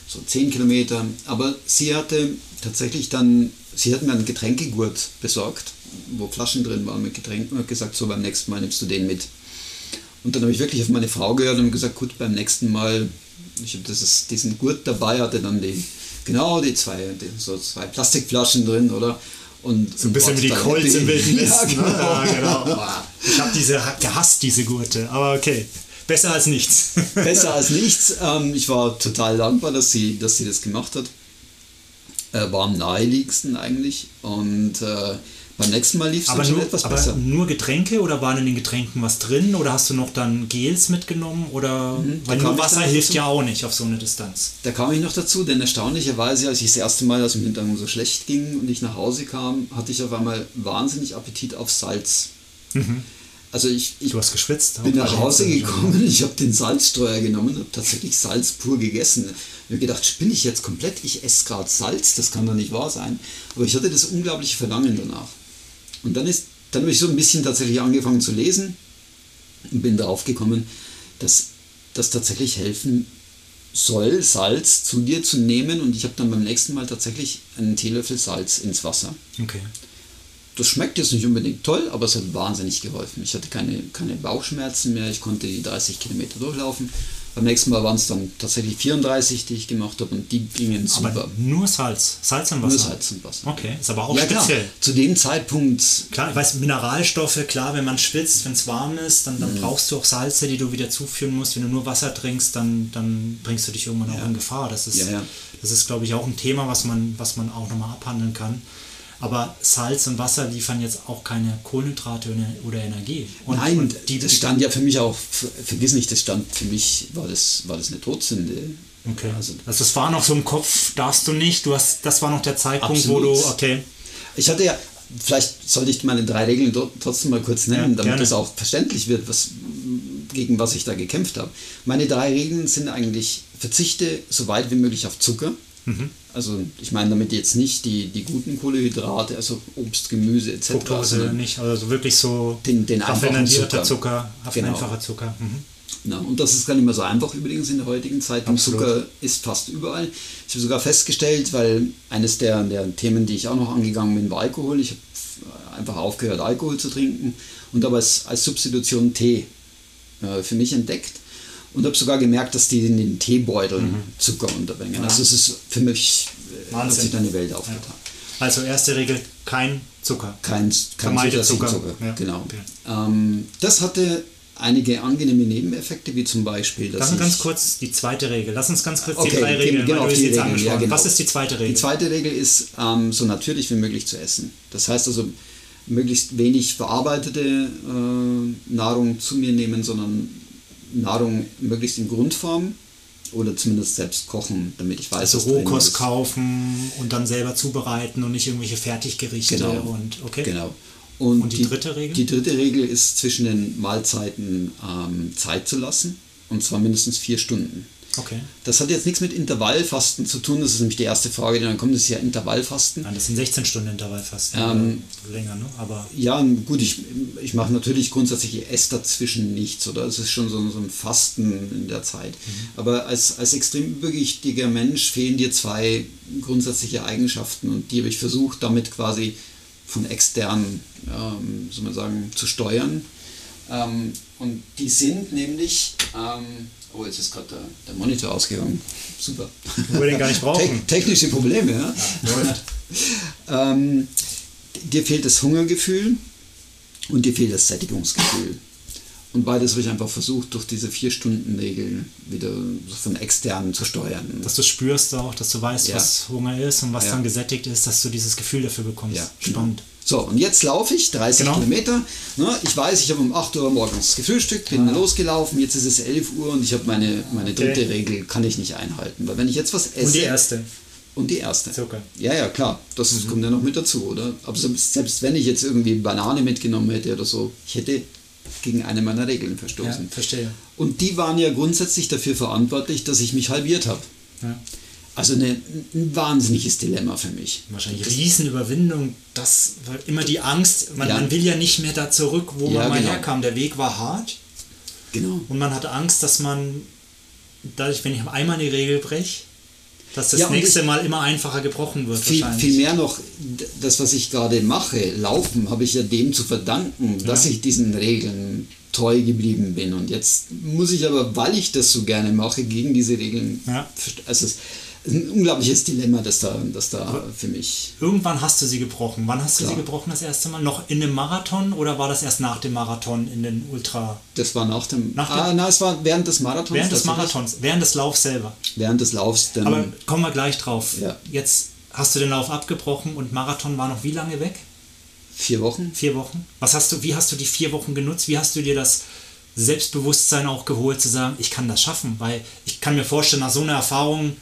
S2: so 10 Kilometer. Aber sie hatte tatsächlich dann, sie hat mir einen Getränkegurt besorgt, wo Flaschen drin waren mit Getränken und hat gesagt, so beim nächsten Mal nimmst du den mit. Und dann habe ich wirklich auf meine Frau gehört und gesagt, gut, beim nächsten Mal, ich habe diesen Gurt dabei, hatte dann die, genau, die zwei, die, so zwei Plastikflaschen drin, oder?
S1: Und, so ein bisschen wie die Colts im Wilden Westen. Ja, genau. Ja, genau. Ich habe diese gehasst, diese Gurte, aber okay. Besser als nichts.
S2: Besser als nichts. Ähm, ich war total dankbar, dass sie, dass sie das gemacht hat. Äh, war am naheliegendsten eigentlich. Und äh, Beim nächsten Mal lief es
S1: Aber,
S2: schon
S1: nur,
S2: etwas
S1: aber
S2: besser.
S1: nur Getränke oder waren in den Getränken was drin? Oder hast du noch dann Gels mitgenommen? Oder
S2: Mhm,
S1: weil nur Wasser
S2: dann
S1: hilft
S2: dazu.
S1: ja auch nicht auf so eine Distanz.
S2: Da kam ich noch dazu, denn erstaunlicherweise, als ich das erste Mal, als mir dann so schlecht ging und ich nach Hause kam, hatte ich auf einmal wahnsinnig Appetit auf Salz. Also ich, ich
S1: Du hast geschwitzt.
S2: bin nach Hause gekommen, ich habe den Salzstreuer genommen und habe tatsächlich Salz pur gegessen. Ich habe gedacht, spinne ich jetzt komplett, ich esse gerade Salz, das kann doch nicht wahr sein. Aber ich hatte das unglaubliche Verlangen danach. Und dann, ist, dann habe ich so ein bisschen tatsächlich angefangen zu lesen und bin darauf gekommen, dass das tatsächlich helfen soll, Salz zu dir zu nehmen. Und ich habe dann beim nächsten Mal tatsächlich einen Teelöffel Salz ins Wasser.
S1: Okay.
S2: Das schmeckt jetzt nicht unbedingt toll, aber es hat wahnsinnig geholfen. Ich hatte keine, keine Bauchschmerzen mehr, ich konnte die 30 Kilometer durchlaufen. Beim nächsten Mal waren es dann tatsächlich 34, die ich gemacht habe und die gingen super.
S1: Aber nur Salz. Salz und Wasser.
S2: Nur Salz und Wasser.
S1: Okay, ist aber auch
S2: ja, klar.
S1: speziell.
S2: Zu dem Zeitpunkt,
S1: Klar, ich weiß, Mineralstoffe, klar, wenn man schwitzt, wenn es warm ist, dann,
S2: Mhm.
S1: dann brauchst du auch Salze, die du wieder zuführen musst. Wenn du nur Wasser trinkst, dann, dann bringst du dich irgendwann auch in Gefahr. Das ist,
S2: Ja, ja.
S1: das ist glaube ich, auch ein Thema, was man, was man auch nochmal abhandeln kann. Aber Salz und Wasser liefern jetzt auch keine Kohlenhydrate oder- Energie. Und,
S2: nein,
S1: und die,
S2: das stand ja für mich auch, ver- vergiss nicht, das stand für mich, war das, war das eine Todsünde.
S1: Okay.
S2: Also,
S1: Also, das war noch so im Kopf, darfst du nicht. Du hast, das war noch der Zeitpunkt, wo
S2: Absolut.
S1: du, okay,
S2: Ich hatte ja, vielleicht sollte ich meine drei Regeln trotzdem mal kurz nennen,
S1: Ja,
S2: damit es auch verständlich wird, was, gegen was ich da gekämpft habe. Meine drei Regeln sind eigentlich, verzichte so weit wie möglich auf Zucker.
S1: Mhm.
S2: Also ich meine damit jetzt nicht die, die guten Kohlenhydrate, also Obst, Gemüse etc.
S1: Fructose nicht, also wirklich so
S2: Den- den einfachen Zucker.
S1: Zucker,
S2: Genau.
S1: einfacher Zucker. Mhm.
S2: Na, und das ist gar nicht mehr so einfach übrigens in der heutigen Zeit.
S1: Absolut.
S2: Zucker ist fast überall. Ich habe sogar festgestellt, weil eines der, der Themen, die ich auch noch angegangen bin, war Alkohol. Ich habe einfach aufgehört, Alkohol zu trinken und aber als, als Substitution Tee äh, für mich entdeckt. Und habe sogar gemerkt, dass die in den Teebeuteln Zucker unterbringen. Also es ist für mich, äh, hat
S1: Mhm. Wahnsinn.
S2: sich da eine Welt aufgetan.
S1: Also erste Regel, kein Zucker.
S2: Kein, kein
S1: Vermeide
S2: zusätzlichen
S1: Zucker.
S2: Zucker.
S1: Ja,
S2: Genau.
S1: okay.
S2: Ähm, das hatte einige angenehme Nebeneffekte, wie zum Beispiel, dass
S1: Lass uns ganz kurz die zweite Regel. Lass uns ganz kurz
S2: Okay,
S1: die drei Regeln, weil du
S2: die Regeln, ja, genau.
S1: Was ist die zweite Regel?
S2: Die zweite Regel ist, ähm, so natürlich wie möglich zu essen. Das heißt also, möglichst wenig verarbeitete äh, Nahrung zu mir nehmen, sondern Nahrung möglichst in Grundform oder zumindest selbst kochen, damit ich weiß,
S1: also Rohkost kaufen und dann selber zubereiten und nicht irgendwelche Fertiggerichte
S2: Genau.
S1: und okay.
S2: Genau. Und,
S1: Und die dritte Regel?
S2: Die dritte Regel ist, zwischen den Mahlzeiten ähm, Zeit zu lassen. Und zwar mindestens vier Stunden.
S1: Okay.
S2: Das hat jetzt nichts mit Intervallfasten zu tun. Das ist nämlich die erste Frage, die dann kommt, das ist ja Intervallfasten.
S1: Nein, das sind 16 Stunden Intervallfasten.
S2: Ähm,
S1: oder länger, ne? Aber
S2: Ja, gut, ich, ich mache natürlich grundsätzlich, ich esse dazwischen nichts, oder? Es ist schon so, so ein Fasten in der Zeit. Aber als, als extrem übergewichtiger Mensch fehlen dir zwei grundsätzliche Eigenschaften und die habe ich versucht, damit quasi von extern, ähm, soll man sagen, zu steuern. Ähm, und die sind nämlich, ähm, oh, jetzt ist gerade der, der Monitor ausgegangen. Super.
S1: wo wir den gar nicht brauchen.
S2: Te technische Probleme, ja. Ähm, dir fehlt das Hungergefühl und dir fehlt das Sättigungsgefühl. Und beides habe ich einfach versucht, durch diese Vier-Stunden-Regel wieder von extern zu steuern.
S1: Dass du spürst auch, dass du weißt,
S2: Ja.
S1: was Hunger ist und was
S2: Ja.
S1: dann gesättigt ist, dass du dieses Gefühl dafür bekommst.
S2: Ja,
S1: Spannend.
S2: So, und jetzt laufe ich 30
S1: Genau.
S2: Kilometer. Ne, ich weiß, ich habe um 8 Uhr morgens gefrühstückt, bin losgelaufen, jetzt ist es 11 Uhr und ich habe meine, meine dritte
S1: Okay.
S2: Regel, kann ich nicht einhalten. Weil wenn ich jetzt was esse...
S1: Und die erste.
S2: Und die erste.
S1: Zucker.
S2: Ja, ja, klar. Das kommt ja noch mit dazu, oder? Aber selbst, wenn ich jetzt irgendwie Banane mitgenommen hätte oder so, ich hätte gegen eine meiner Regeln
S1: Ja,
S2: verstoßen.
S1: verstehe.
S2: Und die waren ja grundsätzlich dafür verantwortlich, dass ich mich halbiert habe.
S1: Ja.
S2: Also eine, ein wahnsinniges Dilemma für mich.
S1: Wahrscheinlich Riesenüberwindung, das war immer die Angst, man,
S2: Ja.
S1: man will ja nicht mehr da zurück, wo
S2: Ja,
S1: man mal
S2: genau.
S1: herkam. Der Weg war hart
S2: Genau.
S1: und man hatte Angst, dass man, dadurch, wenn ich einmal eine Regel breche, dass das
S2: Ja,
S1: nächste
S2: ich-
S1: Mal immer einfacher gebrochen wird.
S2: Viel, viel mehr noch, das, was ich gerade mache, Laufen, habe ich ja dem zu verdanken, dass ich diesen Regeln treu geblieben bin. Und jetzt muss ich aber, weil ich das so gerne mache, gegen diese Regeln. Also es ein unglaubliches Dilemma, das da, das da für mich.
S1: Irgendwann hast du sie gebrochen. Wann hast du
S2: Klar.
S1: sie gebrochen das erste Mal? Noch in einem Marathon oder war das erst nach dem Marathon in den Ultra?
S2: Das war nach dem.
S1: Nach dem-
S2: ah, na, es war während des Marathons.
S1: Während des. Marathons, während des Laufs selber.
S2: Während des Laufs. Dann,
S1: Aber kommen wir gleich drauf.
S2: Ja.
S1: Jetzt hast du den Lauf abgebrochen und Marathon war noch wie lange weg?
S2: Vier Wochen.
S1: Vier Wochen. Was hast du, wie hast du die vier Wochen genutzt? Wie hast du dir das Selbstbewusstsein auch geholt, zu sagen, ich kann das schaffen? Weil ich kann mir vorstellen, nach so einer Erfahrung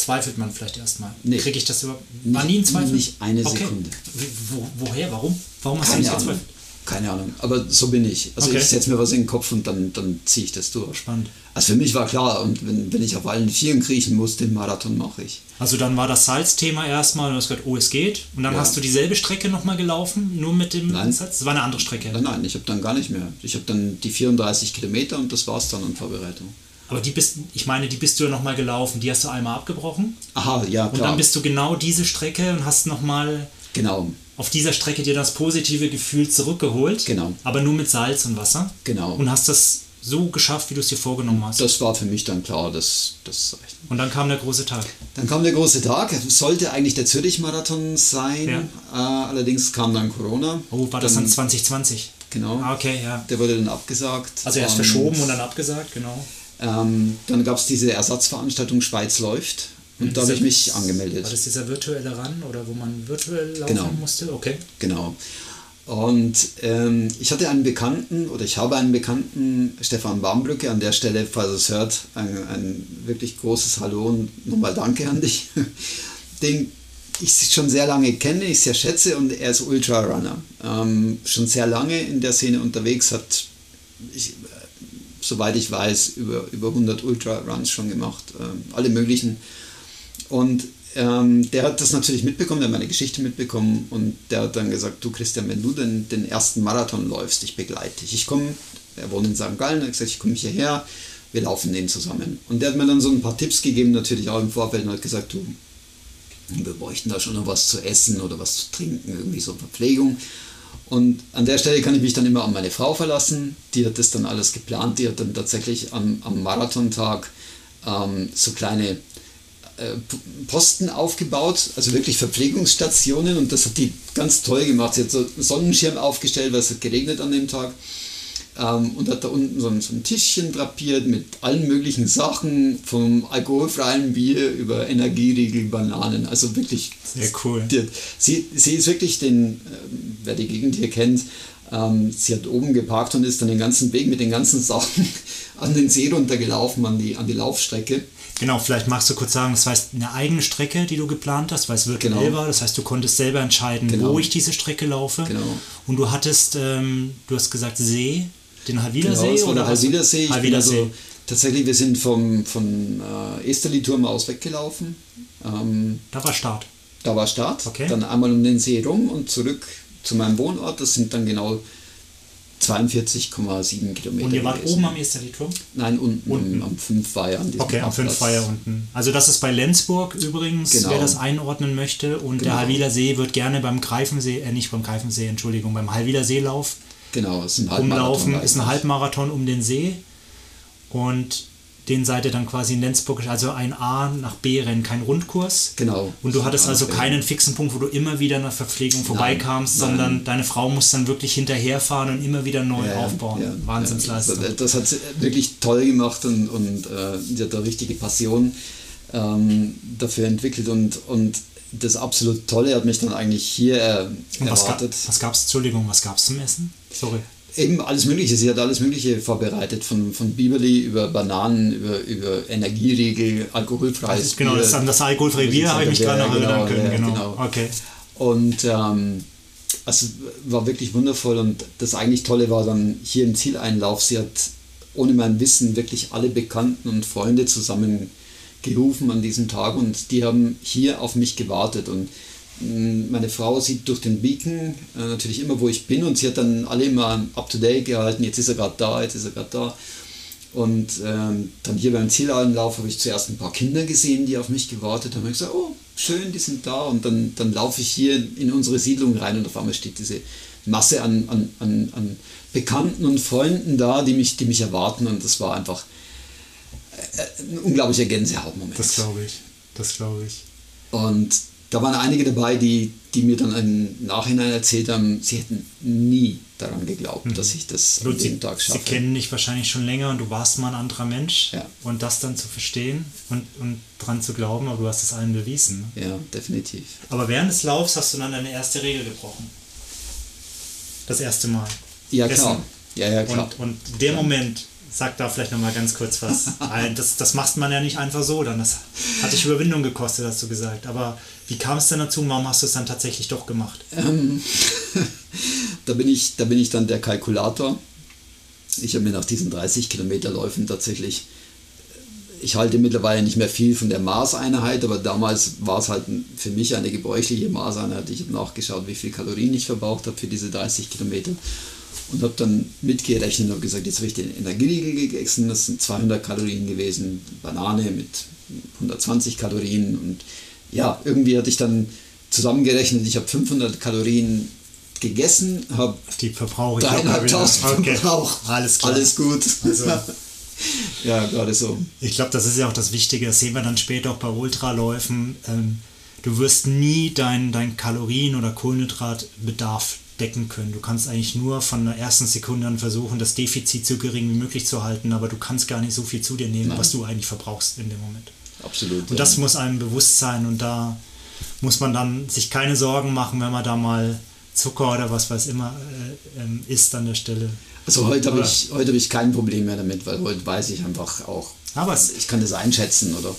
S1: zweifelt man vielleicht erstmal. Nee. Kriege ich das überhaupt? War nie ein Zweifel?
S2: Nicht eine Sekunde.
S1: Okay. Wo, woher? Warum? Warum hast
S2: Keine
S1: du
S2: nicht gezweifelt? Keine Ahnung, aber so bin ich. Also okay. ich setze mir was in den Kopf und dann, dann ziehe ich das durch.
S1: Spannend.
S2: Also für mich war klar, und wenn, wenn ich auf allen Vieren kriechen muss, den Marathon mache ich.
S1: Also dann war das Salzthema erstmal, du hast gesagt, oh, es geht. Und dann ja. hast du dieselbe Strecke nochmal gelaufen, nur mit dem
S2: nein.
S1: Salz? Das war eine andere Strecke.
S2: Nein, nein, ich habe dann gar nicht mehr. Ich habe dann die 34 Kilometer und das war es dann an Vorbereitung.
S1: Aber die bist, ich meine, die bist du ja nochmal gelaufen, die hast du einmal abgebrochen.
S2: Aha, ja,
S1: klar. Und dann bist du genau diese Strecke und hast nochmal
S2: genau.
S1: auf dieser Strecke dir das positive Gefühl zurückgeholt.
S2: Genau.
S1: Aber nur mit Salz und Wasser.
S2: Genau.
S1: Und hast das so geschafft, wie du es dir vorgenommen hast.
S2: Das war für mich dann klar, das, das reicht.
S1: Und dann kam der große Tag.
S2: Dann kam der große Tag. Sollte eigentlich der Zürich-Marathon sein. Ja. Äh, allerdings kam dann Corona.
S1: Oh, war das dann 2020?
S2: Genau.
S1: Ah, okay, ja.
S2: Der wurde dann abgesagt.
S1: Also erst verschoben und dann abgesagt, genau.
S2: Ähm, dann gab es diese Ersatzveranstaltung Schweiz läuft. Und hm, da habe ich mich angemeldet.
S1: War das dieser virtuelle Run oder wo man virtuell laufen
S2: genau.
S1: musste? Okay.
S2: Genau. Und ähm, ich hatte einen Bekannten oder ich habe einen Bekannten, Stefan Baumbrücke, an der Stelle, falls es hört, ein, ein wirklich großes Hallo und nochmal Danke an dich, den ich schon sehr lange kenne, ich sehr schätze und er ist Ultra-Runner. Ähm, schon sehr lange in der Szene unterwegs, hat, ich, soweit ich weiß, über, über 100 Ultra-Runs schon gemacht, ähm, alle möglichen. Und ähm, der hat das natürlich mitbekommen, der hat meine Geschichte mitbekommen und der hat dann gesagt, du Christian, wenn du den, den ersten Marathon läufst, ich begleite dich. Ich komme, er wohnt in St. Gallen, er hat gesagt, ich komme hierher, wir laufen den zusammen. Und der hat mir dann so ein paar Tipps gegeben, natürlich auch im Vorfeld, und hat gesagt, du, wir bräuchten da schon noch was zu essen oder was zu trinken, irgendwie so Verpflegung. Und an der Stelle kann ich mich dann immer an meine Frau verlassen, die hat das dann alles geplant, die hat dann tatsächlich am, am Marathontag ähm, so kleine äh, Posten aufgebaut, also wirklich Verpflegungsstationen und das hat die ganz toll gemacht. Sie hat so einen Sonnenschirm aufgestellt, weil es hat geregnet an dem Tag ähm, und hat da unten so ein, so ein, Tischchen drapiert mit allen möglichen Sachen, vom alkoholfreien Bier über Energieriegel, Bananen, also wirklich
S1: sehr cool.
S2: Die, sie, sie ist wirklich den, äh, wer die Gegend hier kennt, ähm, sie hat oben geparkt und ist dann den ganzen Weg mit den ganzen Sachen an den See runtergelaufen, an die, an die Laufstrecke.
S1: Genau, vielleicht magst du kurz sagen, das heißt eine eigene Strecke, die du geplant hast, weil es virtuell genau. war. Das heißt, du konntest selber entscheiden,
S2: genau.
S1: wo ich diese Strecke laufe.
S2: Genau.
S1: Und du hattest, ähm, du hast gesagt, See, den Halwiler See?
S2: Genau, oder Halwiler See. Ich also, See. tatsächlich, wir sind vom, von äh, Esterli-Turm aus weggelaufen. Ähm,
S1: da war Start.
S2: Da war Start.
S1: Okay.
S2: Dann einmal um den See rum und zurück zu meinem Wohnort. Das sind dann genau 42,7 Kilometer.
S1: Und ihr wart gewesen. oben am Esterli-Turm?
S2: Nein, unten, unten. am 5 war ja
S1: Okay, am 5 war ja unten. Also das ist bei Lenzburg übrigens,
S2: genau.
S1: wer das einordnen möchte. Und genau. der Halwiler See wird gerne beim Greifensee, äh nicht beim Greifensee, Entschuldigung, beim Halwiler Seelauf
S2: genau, ist ein
S1: rumlaufen. Ist ein Halbmarathon um den See. Und den seid ihr dann quasi in Lenzburg, also ein A nach B Rennen, kein Rundkurs.
S2: Genau.
S1: Und du hattest also keinen fixen Punkt, wo du immer wieder nach Verpflegung vorbeikamst, nein, sondern nein. deine Frau muss dann wirklich hinterherfahren und immer wieder neu ja, aufbauen. Ja, Wahnsinnsleistung.
S2: Ja. Das hat sie wirklich toll gemacht und, und äh, die hat da richtige Passion ähm, dafür entwickelt und, und das absolut Tolle hat mich dann eigentlich hier äh, erwartet.
S1: Was gab es, Entschuldigung, was gab es zum Essen? Sorry.
S2: Eben alles Mögliche. Sie hat alles Mögliche vorbereitet, von, von Biberli über Bananen, über, über Energieriegel, alkoholfreies
S1: das Genau, das, an das alkoholfreie Bier habe ich mich gerade noch erinnern können. Ja, genau. genau. Okay.
S2: Und ähm, also war wirklich wundervoll und das eigentlich Tolle war dann hier im Zieleinlauf, sie hat ohne mein Wissen wirklich alle Bekannten und Freunde zusammengerufen an diesem Tag und die haben hier auf mich gewartet und meine Frau sieht durch den Beacon äh, natürlich immer, wo ich bin und sie hat dann alle immer up-to-date gehalten, jetzt ist er gerade da, jetzt ist er gerade da. Und ähm, dann hier beim Zielanlauf habe ich zuerst ein paar Kinder gesehen, die auf mich gewartet haben. Ich gesagt, oh, schön, die sind da. Und dann, dann laufe ich hier in unsere Siedlung rein und auf einmal steht diese Masse an, an, an, an Bekannten und Freunden da, die mich, die mich erwarten. Und das war einfach ein unglaublicher Gänsehautmoment.
S1: Das glaube ich. Das glaube ich.
S2: Und da waren einige dabei, die, die mir dann im Nachhinein erzählt haben, sie hätten nie daran geglaubt, mhm. dass ich das
S1: Gut, an dem Tag schaffe. Sie kennen dich wahrscheinlich schon länger und du warst mal ein anderer Mensch.
S2: Ja.
S1: Und das dann zu verstehen und, und dran zu glauben, aber du hast es allen bewiesen.
S2: Ja, definitiv.
S1: Aber während des Laufs hast du dann deine erste Regel gebrochen. das erste Mal.
S2: Ja, klar. Ja, ja, klar.
S1: Und, und der Moment, sag da vielleicht nochmal ganz kurz was. Das, das macht man ja nicht einfach so dann. Das hat dich Überwindung gekostet, hast du gesagt. Aber wie kam es denn dazu? Warum hast du es dann tatsächlich doch gemacht?
S2: Ähm, da, bin ich, da bin ich dann der Kalkulator. Ich habe mir nach diesen 30 Kilometerläufen tatsächlich ich halte mittlerweile nicht mehr viel von der Maßeinheit, aber damals war es halt für mich eine gebräuchliche Maßeinheit. Ich habe nachgeschaut, wie viel Kalorien ich verbraucht habe für diese 30 Kilometer und habe dann mitgerechnet und gesagt, jetzt habe ich den Energieriegel gegessen, das sind 200 Kalorien gewesen, Banane mit 120 Kalorien und ja, irgendwie hatte ich dann zusammengerechnet, ich habe 500 Kalorien gegessen, habe
S1: die verbrauche ich
S2: 3.500
S1: okay.
S2: verbraucht.
S1: Alles klar.
S2: Alles gut.
S1: Also,
S2: ja, gerade so.
S1: Ich glaube, das ist ja auch das Wichtige, das sehen wir dann später auch bei Ultraläufen. Ähm, du wirst nie deinen dein Kalorien- oder Kohlenhydratbedarf decken können. Du kannst eigentlich nur von der ersten Sekunde an versuchen, das Defizit so gering wie möglich zu halten, aber du kannst gar nicht so viel zu dir nehmen, Nein. was du eigentlich verbrauchst in dem Moment.
S2: Absolut.
S1: Und ja. das muss einem bewusst sein und da muss man dann sich keine Sorgen machen, wenn man da mal Zucker oder was weiß immer äh, ähm, isst an der Stelle.
S2: Also heute habe ich, hab ich kein Problem mehr damit, weil heute weiß ich einfach auch,
S1: aber
S2: ich kann das einschätzen oder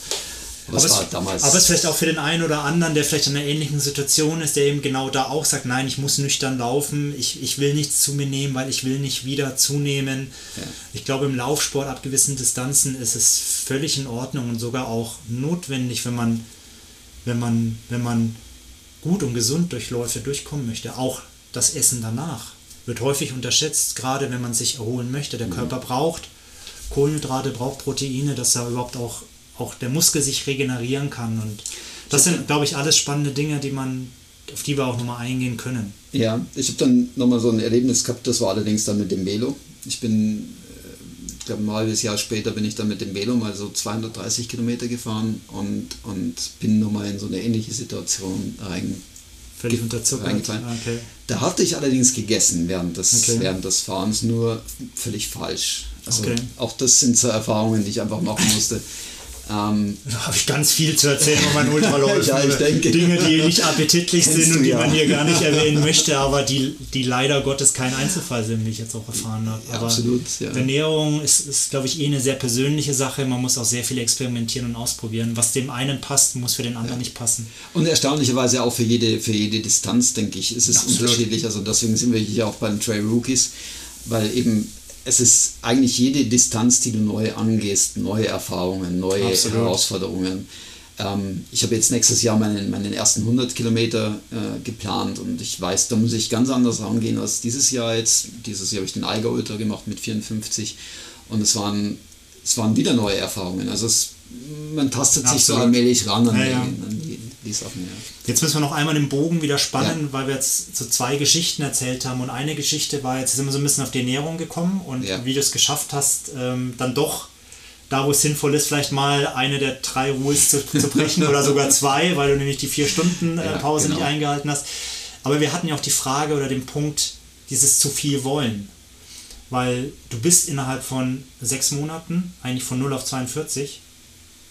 S1: aber es, aber es ist vielleicht auch für den einen oder anderen, der vielleicht in einer ähnlichen Situation ist, der eben genau da auch sagt, nein, ich muss nüchtern laufen, ich, ich will nichts zu mir nehmen, weil ich will nicht wieder zunehmen. Ja. Ich glaube, im Laufsport ab gewissen Distanzen ist es völlig in Ordnung und sogar auch notwendig, wenn man, wenn man, wenn man gut und gesund durch Läufe durchkommen möchte. Auch das Essen danach wird häufig unterschätzt, gerade wenn man sich erholen möchte. Der mhm. Körper braucht Kohlenhydrate, braucht Proteine, dass er überhaupt auch, auch der Muskel sich regenerieren kann. Und das sind, glaube ich, alles spannende Dinge, die man, auf die wir auch nochmal eingehen können.
S2: Ja, ich habe dann nochmal so ein Erlebnis gehabt, das war allerdings dann mit dem Velo. Ich bin, äh, ich glaube, ein halbes Jahr später bin ich dann mit dem Velo mal so 230 Kilometer gefahren und, und bin nochmal in so eine ähnliche Situation rein
S1: Völlig unterzuckert.
S2: Okay. Da hatte ich allerdings gegessen während des, okay. während des Fahrens, nur völlig falsch. Also okay. auch das sind so Erfahrungen, die ich einfach machen musste.
S1: Ähm, da habe ich ganz viel zu erzählen über meinen Ultraläufen.
S2: ja, ich denke.
S1: Dinge, die nicht appetitlich sind und die ja. man hier gar nicht erwähnen möchte, aber die, die leider Gottes kein Einzelfall sind, wie ich jetzt auch erfahren habe.
S2: Aber absolut, ja.
S1: Ernährung ist, ist, glaube ich, eh eine sehr persönliche Sache. Man muss auch sehr viel experimentieren und ausprobieren. Was dem einen passt, muss für den anderen ja. nicht passen.
S2: Und erstaunlicherweise auch für jede, für jede Distanz, denke ich, ist es absolut. unterschiedlich. Also deswegen sind wir hier auch beim Trail Rookies, weil eben es ist eigentlich jede Distanz, die du neu angehst, neue Erfahrungen, neue Absolut. Herausforderungen. Ähm, ich habe jetzt nächstes Jahr meinen, meinen ersten 100 Kilometer äh, geplant und ich weiß, da muss ich ganz anders rangehen als dieses Jahr jetzt. Dieses Jahr habe ich den Eiger Ultra gemacht mit 54 und es waren, es waren wieder neue Erfahrungen. Also es, man tastet Absolut. sich so allmählich ran an, ja, ja. an die, die Sachen. Ja.
S1: Jetzt müssen wir noch einmal den Bogen wieder spannen, ja. weil wir jetzt so zwei Geschichten erzählt haben. Und eine Geschichte war, jetzt sind wir so ein bisschen auf die Ernährung gekommen und ja. wie du es geschafft hast, ähm, dann doch da, wo es sinnvoll ist, vielleicht mal eine der drei Rules zu, zu brechen oder sogar zwei, weil du nämlich die vier Stunden äh, Pause genau. nicht eingehalten hast. Aber wir hatten ja auch die Frage oder den Punkt, dieses zu viel wollen. Weil du bist innerhalb von sechs Monaten eigentlich von 0 auf 42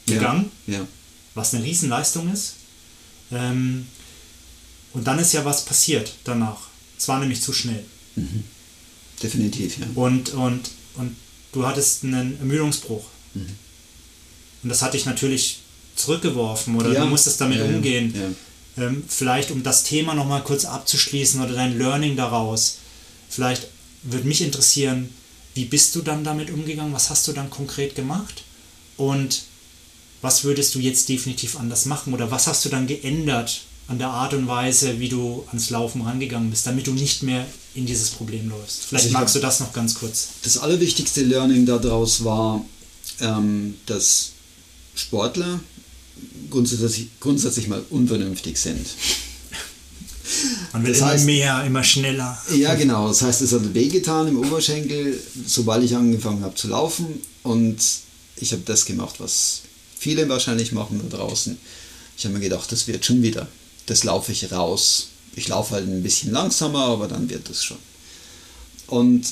S1: gegangen,
S2: ja.
S1: was eine Riesenleistung ist. Ähm, und dann ist ja was passiert danach. Es war nämlich zu schnell.
S2: Mhm. Definitiv, ja.
S1: Und, und, und du hattest einen Ermüdungsbruch. Mhm. Und das hat dich natürlich zurückgeworfen oder ja. du musstest damit
S2: ja,
S1: umgehen.
S2: Ja.
S1: Ähm, vielleicht, um das Thema nochmal kurz abzuschließen oder dein Learning daraus. Vielleicht würde mich interessieren, wie bist du dann damit umgegangen? Was hast du dann konkret gemacht? Und was würdest du jetzt definitiv anders machen oder was hast du dann geändert an der Art und Weise, wie du ans Laufen rangegangen bist, damit du nicht mehr in dieses Problem läufst? Vielleicht also magst du das noch ganz kurz.
S2: Das allerwichtigste Learning daraus war, ähm, dass Sportler grundsätzlich, grundsätzlich mal unvernünftig sind.
S1: Man will das immer heißt, mehr, immer schneller.
S2: Ja, genau. Das heißt, es hat wehgetan im Oberschenkel, sobald ich angefangen habe zu laufen. Und ich habe das gemacht, was viele wahrscheinlich machen da draußen. Ich habe mir gedacht, das wird schon wieder. Das laufe ich raus. Ich laufe halt ein bisschen langsamer, aber dann wird es schon. Und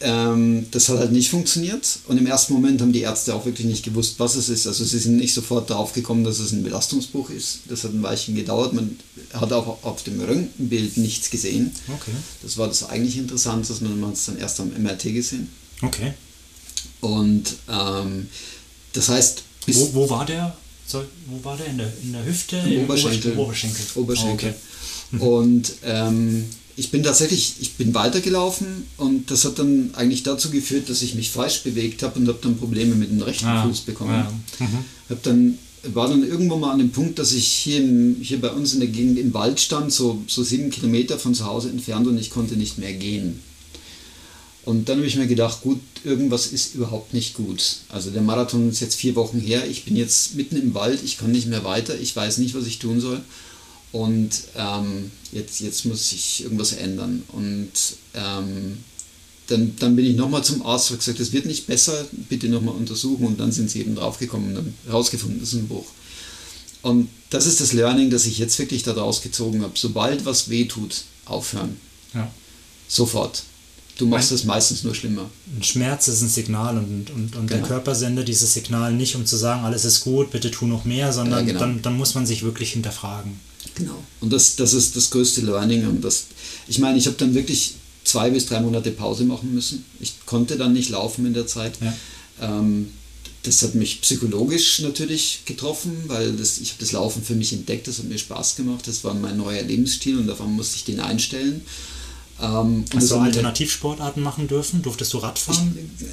S2: ähm, das hat halt nicht funktioniert. Und im ersten Moment haben die Ärzte auch wirklich nicht gewusst, was es ist. Also sie sind nicht sofort darauf gekommen, dass es ein Belastungsbruch ist. Das hat ein Weilchen gedauert. Man hat auch auf dem Röntgenbild nichts gesehen.
S1: Okay.
S2: Das war das eigentlich Interessante, man hat es dann erst am MRT gesehen.
S1: Okay.
S2: Und ähm, das heißt...
S1: Wo, wo war der? Wo war der? In der, in der Hüfte?
S2: Im Oberschenkel.
S1: Oberschenkel.
S2: Oberschenkel. Oh, okay. Und ähm, ich bin tatsächlich, ich bin weitergelaufen und das hat dann eigentlich dazu geführt, dass ich mich falsch bewegt habe und habe dann Probleme mit dem rechten ah, Fuß bekommen. Ja. Mhm. Hab dann, war dann irgendwann mal an dem Punkt, dass ich hier, in, hier bei uns in der Gegend im Wald stand, so, so sieben Kilometer von zu Hause entfernt und ich konnte nicht mehr gehen. Und dann habe ich mir gedacht, gut, irgendwas ist überhaupt nicht gut. Also der Marathon ist jetzt vier Wochen her, ich bin jetzt mitten im Wald, ich kann nicht mehr weiter, ich weiß nicht, was ich tun soll. Und ähm, jetzt, jetzt muss sich irgendwas ändern. Und ähm, dann, dann bin ich nochmal zum Arzt und gesagt, es wird nicht besser, bitte nochmal untersuchen. Und dann sind sie eben draufgekommen und haben herausgefunden, das ist ein Bruch. Und das ist das Learning, das ich jetzt wirklich daraus gezogen habe. Sobald was weh tut, aufhören. Ja. Sofort. Du machst es meistens nur schlimmer.
S1: Ein Schmerz ist ein Signal und, und, und genau. der Körper sendet dieses Signal nicht, um zu sagen, alles ist gut, bitte tu noch mehr, sondern ja, genau. dann, dann muss man sich wirklich hinterfragen.
S2: Genau. Und das, das ist das größte Learning. Und das, ich meine, ich habe dann wirklich zwei bis drei Monate Pause machen müssen. Ich konnte dann nicht laufen in der Zeit. Ja. Ähm, das hat mich psychologisch natürlich getroffen, weil das, ich habe das Laufen für mich entdeckt, das hat mir Spaß gemacht, das war mein neuer Lebensstil und davon musste ich den einstellen.
S1: Ähm, Hast du Alternativsportarten machen dürfen? Durftest du Radfahren?
S2: Ich, äh,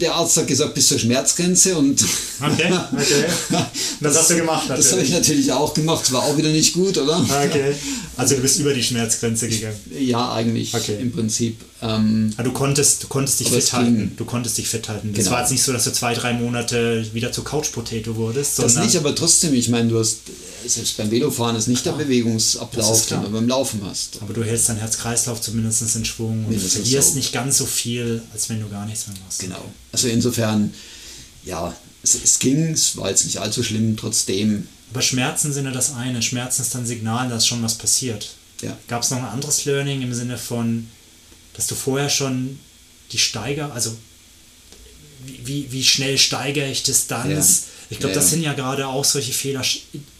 S2: der Arzt hat gesagt, bis zur Schmerzgrenze und.
S1: Okay, okay. Das, hast du gemacht,
S2: natürlich. Das habe ich natürlich auch gemacht, war auch wieder nicht gut, oder?
S1: Okay. Also du bist über die Schmerzgrenze gegangen.
S2: Ja, eigentlich okay. im Prinzip. Ähm,
S1: Aber du konntest, du konntest dich fit halten. Du konntest dich fit halten. Es genau. war jetzt nicht so, dass du zwei, drei Monate wieder zur Couch-Potato wurdest.
S2: Das nicht, aber trotzdem, ich meine, du hast selbst beim Velofahren ist nicht der Bewegungsablauf, den du beim Laufen hast.
S1: Aber du hältst dein Herz-Kreislauf zumindest in Schwung und verlierst nicht ganz so viel, als wenn du gar nichts mehr machst.
S2: Genau. Also insofern, ja, es, es ging, es war jetzt nicht allzu schlimm, trotzdem.
S1: Aber Schmerzen sind ja das eine. Schmerzen ist dann Signal, dass schon was passiert. Ja. Gab es noch ein anderes Learning im Sinne von, dass du vorher schon die Steiger, also wie, wie schnell steigere ich Distanz? Ja ich glaube, ja, das sind ja gerade auch solche Fehler,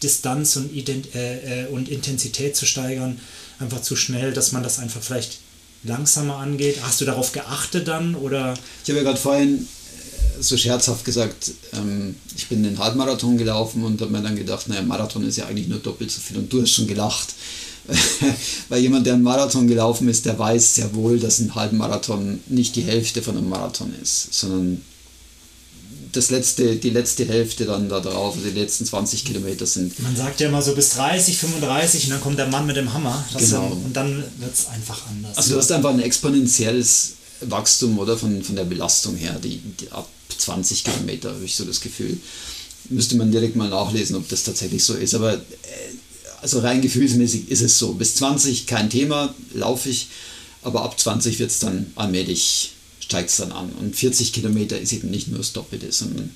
S1: Distanz und, Ident äh, äh, und Intensität zu steigern, einfach zu schnell, dass man das einfach vielleicht langsamer angeht. Hast du darauf geachtet dann oder?
S2: Ich habe ja gerade vorhin äh, so scherzhaft gesagt, ähm, ich bin den Halbmarathon gelaufen und habe mir dann gedacht, naja, Marathon ist ja eigentlich nur doppelt so viel und du hast schon gelacht. Weil jemand, der einen Marathon gelaufen ist, der weiß sehr wohl, dass ein Halbmarathon nicht die Hälfte von einem Marathon ist, sondern das letzte, die letzte Hälfte dann da drauf, also die letzten 20 Kilometer sind.
S1: Man sagt ja immer so bis 30, 35 und dann kommt der Mann mit dem Hammer. genau. Dann, und dann wird es einfach anders.
S2: Also du hast einfach ein exponentielles Wachstum oder von, von der Belastung her, die, die ab 20 Kilometer habe ich so das Gefühl. Müsste man direkt mal nachlesen, ob das tatsächlich so ist. Aber äh, also rein gefühlsmäßig ist es so. Bis 20 kein Thema, laufe ich, aber ab 20 wird es dann allmählich steigt es dann an. Und 40 Kilometer ist eben nicht nur das Doppelte, sondern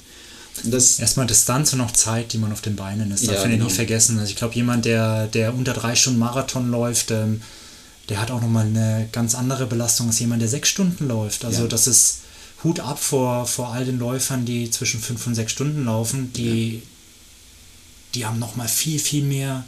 S1: das Erstmal Distanz und auch Zeit, die man auf den Beinen ist. Darf ja, man genau. nicht vergessen. Also ich glaube, jemand, der, der unter drei Stunden Marathon läuft, ähm, der hat auch nochmal eine ganz andere Belastung als jemand, der sechs Stunden läuft. Also ja. das ist Hut ab vor, vor all den Läufern, die zwischen fünf und sechs Stunden laufen. Die, ja. die haben nochmal viel, viel mehr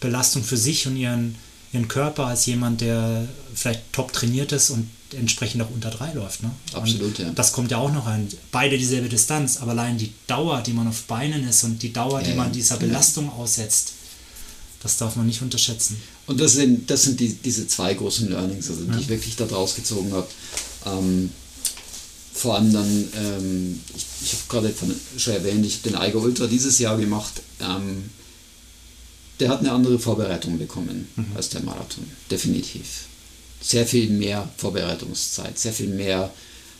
S1: Belastung für sich und ihren, ihren Körper als jemand, der vielleicht top trainiert ist und entsprechend auch unter drei läuft. Ne?
S2: Absolut,
S1: und
S2: ja.
S1: Das kommt ja auch noch rein. Beide dieselbe Distanz, aber allein die Dauer, die man auf Beinen ist und die Dauer, ja, die man dieser Belastung ja. aussetzt, das darf man nicht unterschätzen.
S2: Und das sind, das sind die, diese zwei großen Learnings, also, die ich wirklich da draus gezogen habe. Ähm, vor allem dann, ähm, ich, ich habe gerade schon erwähnt, ich habe den Eiger Ultra dieses Jahr gemacht. Ähm, der hat eine andere Vorbereitung bekommen mhm. als der Marathon, definitiv sehr viel mehr Vorbereitungszeit, sehr viel mehr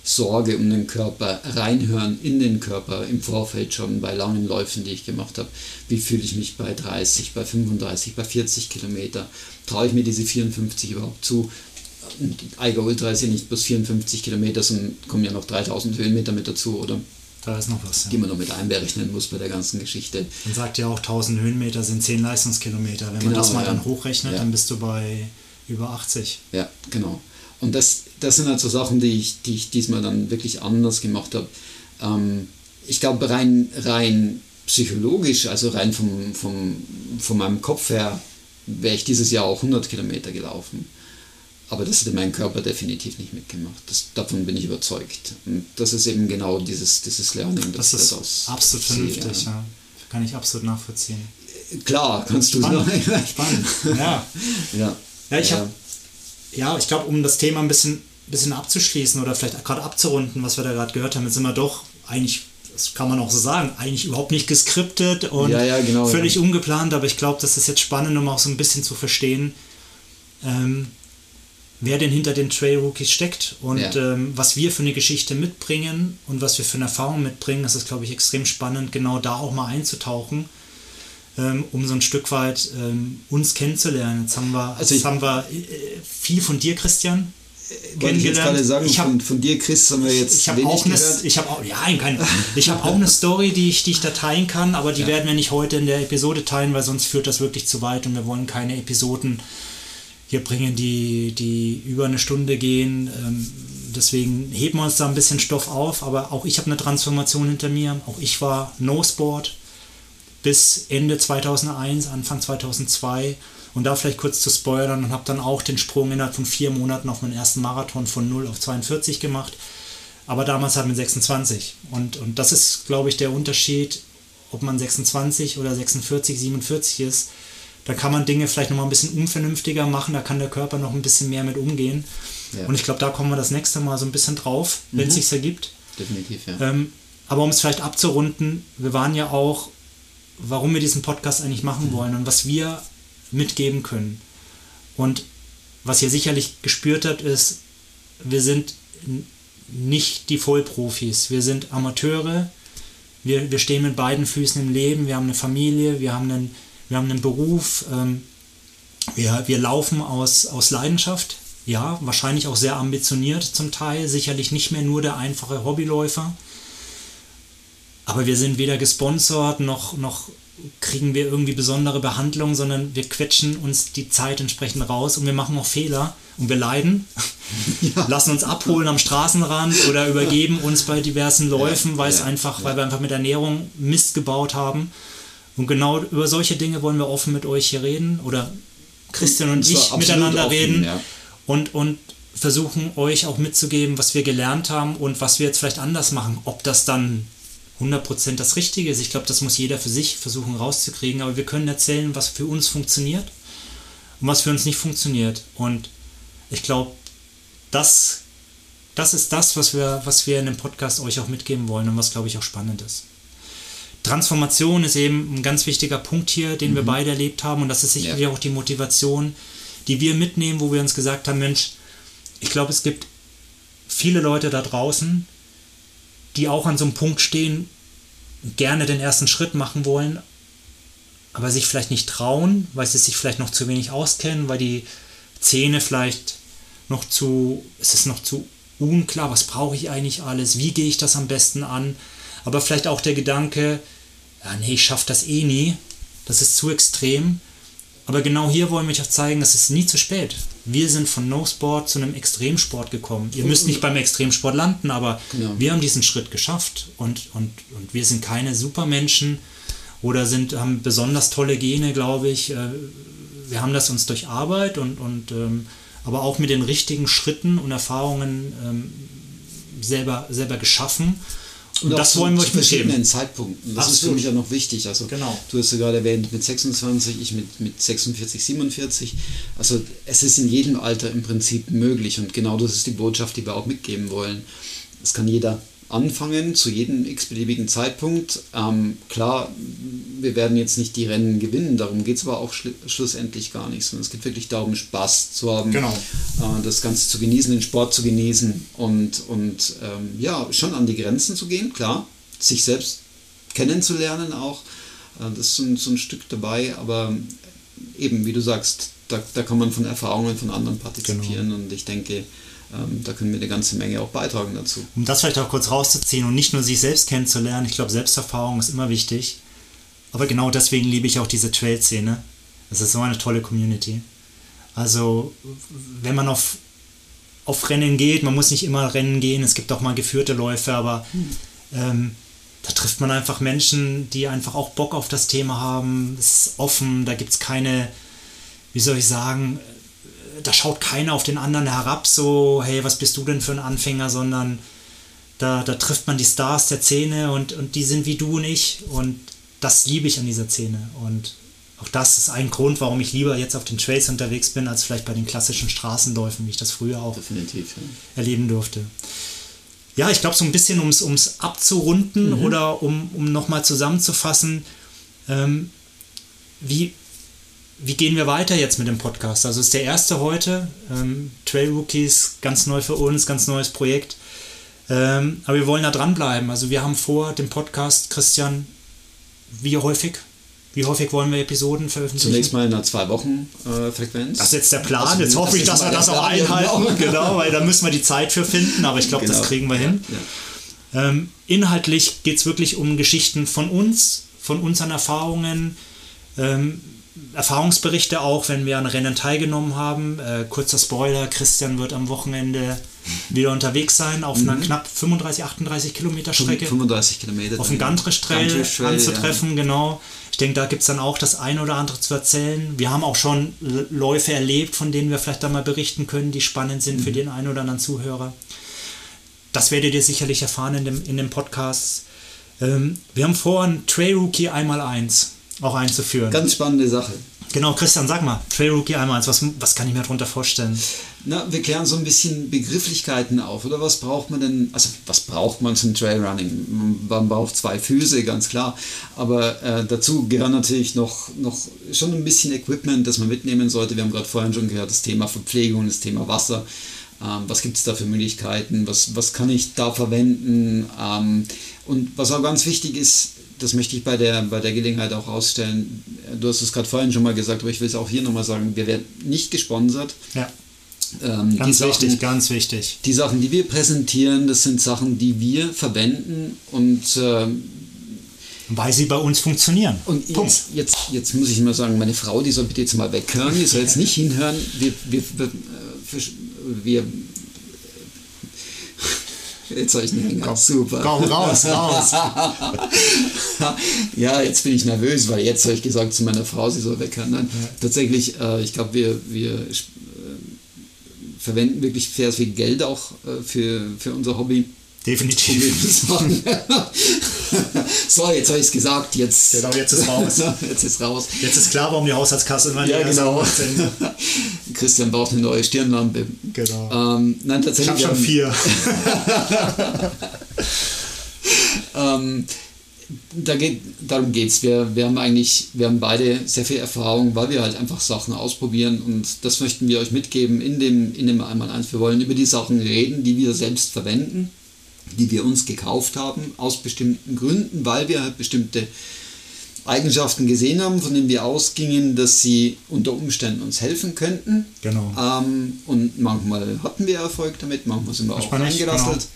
S2: Sorge um den Körper, reinhören in den Körper im Vorfeld schon bei langen Läufen, die ich gemacht habe. Wie fühle ich mich bei 30, bei 35, bei 40 Kilometer? Traue ich mir diese 54 überhaupt zu? Eiger Ultra ist ja nicht bloß 54 Kilometer, sondern kommen ja noch 3000 Höhenmeter mit dazu, oder?
S1: Da ist noch was.
S2: Ja. Die man noch mit einberechnen muss bei der ganzen Geschichte.
S1: Man sagt ja auch, 1000 Höhenmeter sind 10 Leistungskilometer. Wenn genau, man das mal ja. dann hochrechnet, ja. dann bist du bei über 80.
S2: Ja, genau. und das, das sind halt so Sachen, die ich, die ich diesmal dann wirklich anders gemacht habe. Ähm, ich glaube, rein, rein psychologisch, also rein vom, vom, von meinem Kopf her, wäre ich dieses Jahr auch 100 Kilometer gelaufen. Aber das hätte mein Körper definitiv nicht mitgemacht. Das, davon bin ich überzeugt. Und das ist eben genau dieses, dieses Lernen.
S1: Das, das ist daraus absolut vernünftig, ja. Kann ich absolut nachvollziehen.
S2: Klar, kannst du
S1: Spannend. Spannend. Ja. ja. Ja, ich habe ja, ich glaube, um das Thema ein bisschen, bisschen abzuschließen oder vielleicht gerade abzurunden, was wir da gerade gehört haben, jetzt sind wir doch eigentlich, das kann man auch so sagen, eigentlich überhaupt nicht geskriptet und
S2: ja, ja, genau,
S1: völlig
S2: ja.
S1: ungeplant, aber ich glaube, das ist jetzt spannend, um auch so ein bisschen zu verstehen, ähm, wer denn hinter den Trail Rookies steckt und ähm, was wir für eine Geschichte mitbringen und was wir für eine Erfahrung mitbringen. Das ist, glaube ich, extrem spannend, genau da auch mal einzutauchen ähm, um so ein Stück weit ähm, uns kennenzulernen. Jetzt haben wir, also jetzt haben wir äh, viel von dir, Christian.
S2: Äh, Wollte ich jetzt gerade sagen, ich hab, von, von, dir, Chris, haben wir jetzt
S1: ich habe auch eine, ich habe auch, ja, kein, ich habe auch eine Story, die ich, die ich da teilen kann, aber die ja. werden wir nicht heute in der Episode teilen, weil sonst führt das wirklich zu weit und wir wollen keine Episoden hier bringen, die, die über eine Stunde gehen. Ähm, deswegen heben wir uns da ein bisschen Stoff auf, aber auch ich habe eine Transformation hinter mir. Auch ich war No Sport, bis Ende 2001, Anfang 2002 und da vielleicht kurz zu spoilern und habe dann auch den Sprung innerhalb von vier Monaten auf meinen ersten Marathon von 0 auf 42 gemacht. Aber damals hatten wir 26 und, und das ist, glaube ich, der Unterschied, ob man 26 oder 46, 47 ist. Da kann man Dinge vielleicht nochmal ein bisschen unvernünftiger machen, da kann der Körper noch ein bisschen mehr mit umgehen. Ja. Und ich glaube, da kommen wir das nächste Mal so ein bisschen drauf, wenn es mhm. sich ergibt.
S2: Definitiv, ja.
S1: Ähm, aber um es vielleicht abzurunden, wir waren ja auch warum wir diesen Podcast eigentlich machen mhm. wollen und was wir mitgeben können. Und was ihr sicherlich gespürt habt, ist, wir sind nicht die Vollprofis, wir sind Amateure, wir, wir stehen mit beiden Füßen im Leben, wir haben eine Familie, wir haben einen, wir haben einen Beruf, ähm, wir, wir laufen aus, aus Leidenschaft, ja, wahrscheinlich auch sehr ambitioniert zum Teil, sicherlich nicht mehr nur der einfache Hobbyläufer, aber wir sind weder gesponsert noch, noch kriegen wir irgendwie besondere Behandlung, sondern wir quetschen uns die Zeit entsprechend raus und wir machen auch Fehler und wir leiden, ja. lassen uns abholen am Straßenrand oder übergeben uns bei diversen Läufen, weil es ja, einfach, weil wir einfach mit Ernährung Mist gebaut haben. Und genau über solche Dinge wollen wir offen mit euch hier reden oder Christian und, und ich miteinander offen, reden und, und versuchen euch auch mitzugeben, was wir gelernt haben und was wir jetzt vielleicht anders machen. Ob das dann 100% das Richtige ist. Ich glaube, das muss jeder für sich versuchen rauszukriegen, aber wir können erzählen, was für uns funktioniert und was für uns nicht funktioniert. Und ich glaube, das, das ist das, was wir, was wir in dem Podcast euch auch mitgeben wollen und was, glaube ich, auch spannend ist. Transformation ist eben ein ganz wichtiger Punkt hier, den mhm. wir beide erlebt haben und das ist sicherlich ja. auch die Motivation, die wir mitnehmen, wo wir uns gesagt haben, Mensch, ich glaube, es gibt viele Leute da draußen, die auch an so einem Punkt stehen, gerne den ersten Schritt machen wollen, aber sich vielleicht nicht trauen, weil sie sich vielleicht noch zu wenig auskennen, weil die Zähne vielleicht noch zu, es ist noch zu unklar, was brauche ich eigentlich alles, wie gehe ich das am besten an, aber vielleicht auch der Gedanke, ja, nee, ich schaffe das eh nie, das ist zu extrem. Aber genau hier wollen wir euch auch zeigen, dass es nie zu spät wir sind von No Sport zu einem Extremsport gekommen. Ihr müsst nicht beim Extremsport landen, aber genau. wir haben diesen Schritt geschafft und, und, und wir sind keine Supermenschen oder sind, haben besonders tolle Gene, glaube ich. Äh, wir haben das uns durch Arbeit und, und ähm, aber auch mit den richtigen Schritten und Erfahrungen ähm, selber, selber geschaffen.
S2: Und, und das wollen wir euch verschiedenen Zeitpunkten. Das Absolut. ist für mich ja noch wichtig. Also
S1: genau.
S2: du hast ja gerade erwähnt mit 26, ich mit, mit 46, 47. Also es ist in jedem Alter im Prinzip möglich und genau das ist die Botschaft, die wir auch mitgeben wollen. Es kann jeder anfangen, zu jedem x-beliebigen Zeitpunkt. Ähm, klar, wir werden jetzt nicht die Rennen gewinnen, darum geht es aber auch schl schlussendlich gar nicht, sondern es geht wirklich darum, Spaß zu haben,
S1: genau.
S2: äh, das Ganze zu genießen, den Sport zu genießen und, und ähm, ja, schon an die Grenzen zu gehen, klar, sich selbst kennenzulernen auch. Äh, das ist so ein, so ein Stück dabei, aber eben, wie du sagst, da, da kann man von Erfahrungen von anderen partizipieren genau. und ich denke, ähm, da können wir eine ganze Menge auch beitragen dazu.
S1: Um das vielleicht auch kurz rauszuziehen und nicht nur sich selbst kennenzulernen, ich glaube, Selbsterfahrung ist immer wichtig. Aber genau deswegen liebe ich auch diese Trail-Szene. Es ist so eine tolle Community. Also, wenn man auf auf Rennen geht. Man muss nicht immer Rennen gehen, es gibt auch mal geführte Läufe, aber ähm, da trifft man einfach Menschen, die einfach auch Bock auf das Thema haben. Es ist offen, da gibt es keine, wie soll ich sagen, da schaut keiner auf den anderen herab, so, hey, was bist du denn für ein Anfänger, sondern da, da trifft man die Stars der Szene und, und die sind wie du und ich und das liebe ich an dieser Szene und auch das ist ein Grund, warum ich lieber jetzt auf den Trails unterwegs bin, als vielleicht bei den klassischen Straßenläufen, wie ich das früher auch
S2: Definitiv, ja.
S1: erleben durfte. Ja, ich glaube, so ein bisschen, um es abzurunden
S2: Mhm.
S1: oder um, um nochmal zusammenzufassen, ähm, wie, wie gehen wir weiter jetzt mit dem Podcast? Also es ist der erste heute, ähm, Trail Rookies, ganz neu für uns, ganz neues Projekt. Ähm, aber wir wollen da dranbleiben. Also wir haben vor, dem Podcast, Christian, wie häufig? Wie häufig wollen wir Episoden veröffentlichen?
S2: Zunächst mal in einer zwei Wochen äh, Frequenz.
S1: Das ist jetzt der Plan.
S2: Also,
S1: jetzt hoffe ich, dass wir das auch
S2: Plan,
S1: einhalten.
S2: genau.
S1: Genau, weil da müssen wir die Zeit für finden. Aber ich glaube, das
S2: Genau.
S1: kriegen wir hin.
S2: Ja.
S1: Ähm, inhaltlich geht es wirklich um Geschichten von uns, von unseren Erfahrungen, ähm, Erfahrungsberichte auch, wenn wir an Rennen teilgenommen haben. Äh, kurzer Spoiler, Christian wird am Wochenende wieder unterwegs sein auf einer knapp 35, 38 Kilometer Strecke
S2: 35 Kilometer.
S1: auf dem Trail, anzutreffen, genau. Ich denke, da gibt es dann auch das eine oder andere zu erzählen. Wir haben auch schon Läufe erlebt, von denen wir vielleicht dann mal berichten können, die spannend sind
S2: Mhm.
S1: für den einen oder anderen Zuhörer. Das werdet ihr sicherlich erfahren in dem, in dem Podcast. Ähm, wir haben vor, ein Trail Rookie einmal eins auch einzuführen.
S2: Ganz spannende Sache.
S1: genau, Christian, sag mal, Trail Rookie einmal eins, was, was kann ich mir darunter vorstellen?
S2: Na, wir klären so ein bisschen Begrifflichkeiten auf, oder? Was braucht man denn, also was braucht man zum Trailrunning? Man braucht zwei Füße, ganz klar. Aber äh, dazu gehören natürlich noch, noch schon ein bisschen Equipment, das man mitnehmen sollte. Wir haben gerade vorhin schon gehört, das Thema Verpflegung, das Thema Wasser. Ähm, was gibt es da für Möglichkeiten? Was, was kann ich da verwenden? Ähm, und was auch ganz wichtig ist, das möchte ich bei der, bei der Gelegenheit auch ausstellen. Du hast es gerade vorhin schon mal gesagt, aber ich will es auch hier nochmal sagen. Wir werden nicht gesponsert.
S1: Ja,
S2: Ähm,
S1: ganz
S2: die
S1: wichtig,
S2: Sachen,
S1: ganz wichtig.
S2: die Sachen, die wir präsentieren, das sind Sachen, die wir verwenden und, ähm,
S1: Weil sie bei uns funktionieren.
S2: und
S1: Punkt.
S2: jetzt, jetzt, jetzt muss ich mal sagen, meine Frau, die soll bitte jetzt mal weghören, die soll jetzt nicht hinhören. Wir, wir, wir, wir Jetzt habe ich einen Hänger. Super.
S1: Komm, raus, raus.
S2: ja, jetzt bin ich nervös, weil jetzt habe ich gesagt zu meiner Frau, sie soll weghören. Nein, tatsächlich, äh, ich glaube, wir, wir äh, verwenden wirklich sehr viel Geld auch äh, für, für unser Hobby.
S1: Definitiv.
S2: so, jetzt habe ich es gesagt, jetzt,
S1: Genau, jetzt ist raus.
S2: jetzt ist raus.
S1: Jetzt ist klar, warum die Haushaltskasse immer
S2: Ja,
S1: leer ist.
S2: genau. Christian braucht eine neue Stirnlampe.
S1: Genau.
S2: Ähm, nein,
S1: Ich
S2: tatsächlich.
S1: habe schon
S2: haben-
S1: vier.
S2: Ähm, da geht, darum geht es. Wir, wir haben eigentlich, wir haben beide sehr viel Erfahrung, weil wir halt einfach Sachen ausprobieren und das möchten wir euch mitgeben in dem, in dem einmal eins. Wir wollen über die Sachen reden, die wir selbst verwenden, die wir uns gekauft haben, aus bestimmten Gründen, weil wir halt bestimmte Eigenschaften gesehen haben, von denen wir ausgingen, dass sie unter Umständen uns helfen könnten.
S1: Genau.
S2: Ähm, und manchmal hatten wir Erfolg damit, manchmal sind wir auch
S1: nicht,
S2: eingerasselt.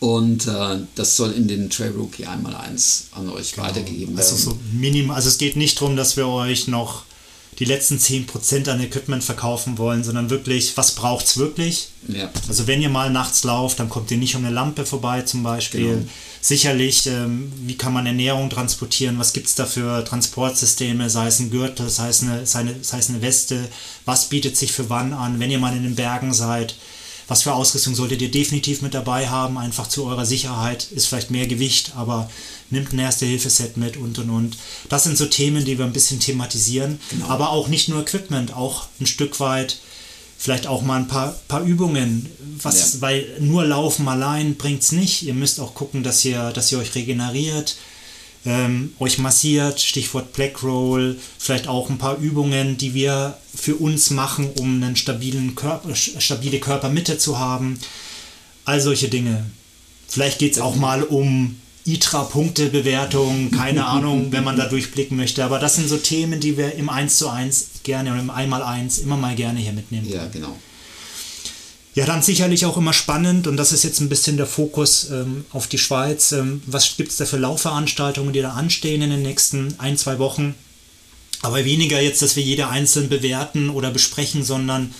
S2: Und äh, das soll in den Trail Rookie einmal eins an euch weitergegeben werden.
S1: Also so minim, also es geht nicht darum, dass wir euch noch die letzten 10% an Equipment verkaufen wollen, sondern wirklich, was braucht es wirklich?
S2: ja.
S1: Also wenn ihr mal nachts lauft, dann kommt ihr nicht um eine Lampe vorbei zum Beispiel.
S2: Genau.
S1: Sicherlich, ähm, wie kann man Ernährung transportieren? Was gibt es da für Transportsysteme? Sei es ein Gürtel, sei es, eine, sei, eine, sei es eine Weste. Was bietet sich für wann an? Wenn ihr mal in den Bergen seid, was für Ausrüstung solltet ihr definitiv mit dabei haben? Einfach zu eurer Sicherheit. Ist vielleicht mehr Gewicht, aber nimmt ein Erste-Hilfe-Set mit und und und. Das sind so Themen, die wir ein bisschen thematisieren. Aber auch nicht nur Equipment, auch ein Stück weit vielleicht auch mal ein paar, paar Übungen, was,
S2: Ja.
S1: weil nur Laufen allein bringt es nicht. Ihr müsst auch gucken, dass ihr, dass ihr euch regeneriert, ähm, euch massiert, Stichwort Black Roll, vielleicht auch ein paar Übungen, die wir für uns machen, um einen stabilen Körper, stabile Körpermitte zu haben. All solche Dinge. Vielleicht geht es auch mal um ITRA-Punktebewertung, keine Ahnung, wenn man da durchblicken möchte. Aber das sind so Themen, die wir im 1 zu 1 gerne oder im 1x1 immer mal gerne hier mitnehmen.
S2: ja, genau.
S1: Ja, dann sicherlich auch immer spannend und das ist jetzt ein bisschen der Fokus ähm, auf die Schweiz. Ähm, was gibt es da für Laufveranstaltungen, die da anstehen in den nächsten ein, zwei Wochen? Aber weniger jetzt, dass wir jede einzeln bewerten oder besprechen, sondern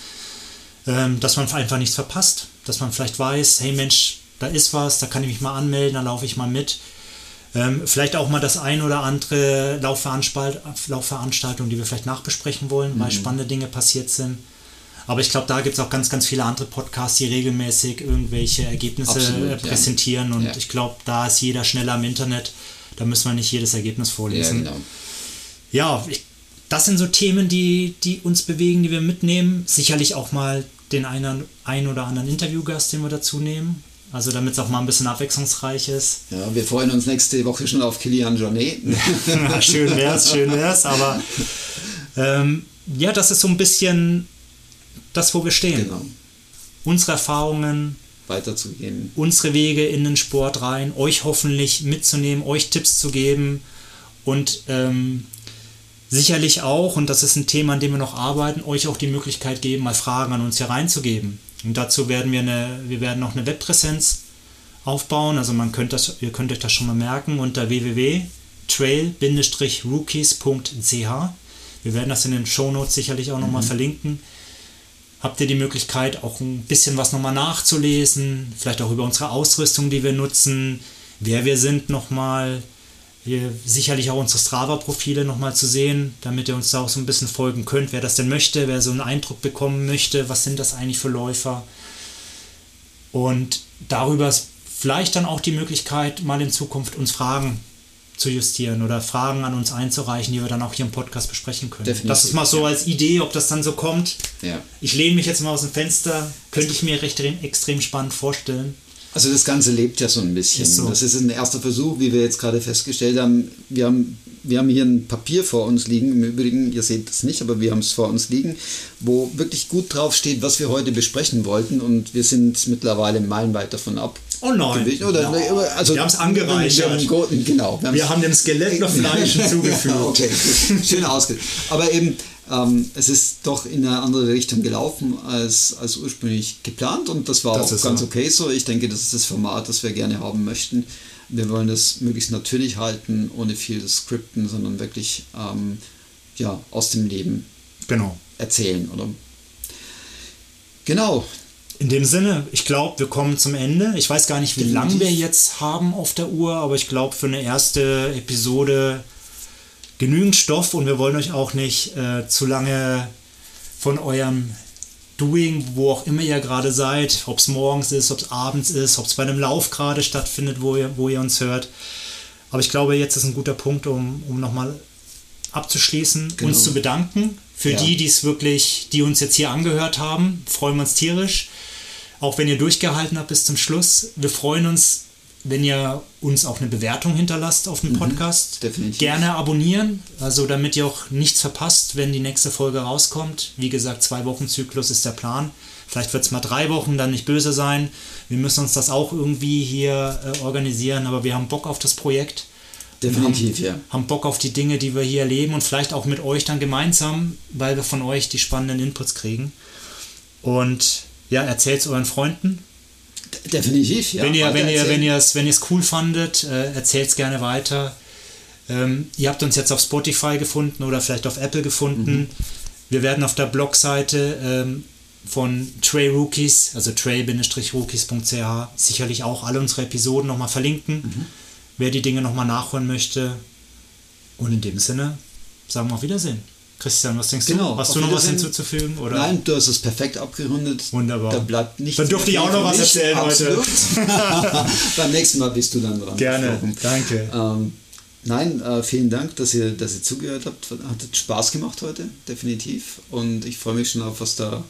S1: ähm, dass man einfach nichts verpasst. Dass man vielleicht weiß, hey Mensch, da ist was, da kann ich mich mal anmelden, da laufe ich mal mit. Ähm, vielleicht auch mal das ein oder andere Laufveranstalt Laufveranstaltung, die wir vielleicht nachbesprechen wollen, mhm. weil spannende Dinge passiert sind. Aber ich glaube, da gibt es auch ganz, ganz viele andere Podcasts, die regelmäßig irgendwelche Ergebnisse Absolut, äh, präsentieren. Ja. Und ja. ich glaube, da ist jeder schneller im Internet. Da müssen wir nicht jedes Ergebnis vorlesen. Ja, genau. ja ich, das sind so Themen, die, die uns bewegen, die wir mitnehmen. Sicherlich auch mal den einen, einen oder anderen Interviewgast, den wir dazu nehmen. Also damit es auch mal ein bisschen abwechslungsreich ist.
S2: Ja, wir freuen uns nächste Woche schon auf Kilian Jornet.
S1: schön wär's, schön wär's. Aber ähm, ja, das ist so ein bisschen das, wo wir stehen. Genau. Unsere Erfahrungen
S2: weiterzugeben.
S1: Unsere Wege in den Sport rein, euch hoffentlich mitzunehmen, euch Tipps zu geben und ähm, sicherlich auch, und das ist ein Thema, an dem wir noch arbeiten, euch auch die Möglichkeit geben, mal Fragen an uns hereinzugeben. Und dazu werden wir eine, wir werden noch eine Webpräsenz aufbauen. Also man könnt das, ihr könnt euch das schon mal merken unter www.trail-rookies.ch. Wir werden das in den Shownotes sicherlich auch nochmal mhm. verlinken. Habt ihr die Möglichkeit, auch ein bisschen was nochmal nachzulesen, vielleicht auch über unsere Ausrüstung, die wir nutzen, wer wir sind nochmal, hier sicherlich auch unsere Strava-Profile nochmal zu sehen, damit ihr uns da auch so ein bisschen folgen könnt, wer das denn möchte, wer so einen Eindruck bekommen möchte, was sind das eigentlich für Läufer. Und darüber vielleicht dann auch die Möglichkeit, mal in Zukunft uns Fragen zu justieren oder Fragen an uns einzureichen, die wir dann auch hier im Podcast besprechen können. Definitiv, das ist mal so ja. als Idee, ob das dann so kommt. Ja. Ich lehne mich jetzt mal aus dem Fenster, könnte ich mir recht extrem spannend vorstellen.
S2: Also das Ganze lebt ja so ein bisschen. Ist so. Das ist ein erster Versuch, wie wir jetzt gerade festgestellt haben. Wir haben wir haben hier ein Papier vor uns liegen, im Übrigen, ihr seht es nicht, aber wir haben es vor uns liegen, wo wirklich gut drauf steht, was wir heute besprechen wollten und wir sind mittlerweile meilenweit davon ab.
S1: Oh nein.
S2: Oder, ja. also,
S1: wir haben es angereichert.
S2: Wir haben, genau.
S1: Wir, wir haben dem Skelett noch Fleisch hinzugefügt.
S2: okay, schön ausgedrückt. Aber eben, ähm, es ist doch in eine andere Richtung gelaufen als, als ursprünglich geplant und das war das auch ganz so. okay so. Ich denke, das ist das Format, das wir gerne haben möchten. Wir wollen das möglichst natürlich halten, ohne viel Skripten, sondern wirklich ähm, ja, aus dem Leben
S1: genau.
S2: erzählen. Oder? Genau.
S1: In dem Sinne, ich glaube, wir kommen zum Ende. Ich weiß gar nicht, wie lange wir jetzt haben auf der Uhr, aber ich glaube, für eine erste Episode genügend Stoff und wir wollen euch auch nicht äh, zu lange von eurem Doing, wo auch immer ihr gerade seid, ob es morgens ist, ob es abends ist, ob es bei einem Lauf gerade stattfindet, wo ihr, wo ihr uns hört. Aber ich glaube, jetzt ist ein guter Punkt, um, um nochmal abzuschließen, genau. uns zu bedanken. Für ja. die, die es wirklich, die uns jetzt hier angehört haben, freuen wir uns tierisch. Auch wenn ihr durchgehalten habt bis zum Schluss. Wir freuen uns wenn ihr uns auch eine Bewertung hinterlasst auf dem mhm, Podcast. Definitiv. Gerne abonnieren, also damit ihr auch nichts verpasst, wenn die nächste Folge rauskommt. Wie gesagt, zwei Wochen Zyklus ist der Plan. Vielleicht wird es mal drei Wochen, dann nicht böse sein. Wir müssen uns das auch irgendwie hier äh, organisieren, aber wir haben Bock auf das Projekt.
S2: Definitiv,
S1: haben,
S2: ja.
S1: Haben Bock auf die Dinge, die wir hier erleben und vielleicht auch mit euch dann gemeinsam, weil wir von euch die spannenden Inputs kriegen. Und ja, erzählt es euren Freunden,
S2: Definitiv,
S1: ja. Wenn ihr, wenn ihr, wenn ihr es, wenn ihr es cool fandet, äh, erzählt es gerne weiter. Ähm, ihr habt uns jetzt auf Spotify gefunden oder vielleicht auf Apple gefunden. Mhm. Wir werden auf der Blogseite ähm, von Tray Rookies, also tray-rookies.ch, sicherlich auch alle unsere Episoden nochmal verlinken, mhm. wer die Dinge nochmal nachholen möchte. Und in dem Sinne sagen wir auf Wiedersehen. Christian, was denkst genau, du? Hast du noch was hinzuzufügen? Oder?
S2: Nein, du hast es perfekt abgerundet.
S1: Wunderbar. Da
S2: bleibt nichts
S1: Dann durfte ich auch noch was erzählen heute.
S2: Beim nächsten Mal bist du dann dran.
S1: Gerne, danke.
S2: Ähm, nein, äh, vielen Dank, dass ihr, dass ihr zugehört habt. Hat Spaß gemacht heute, definitiv. Und ich freue mich schon auf, was da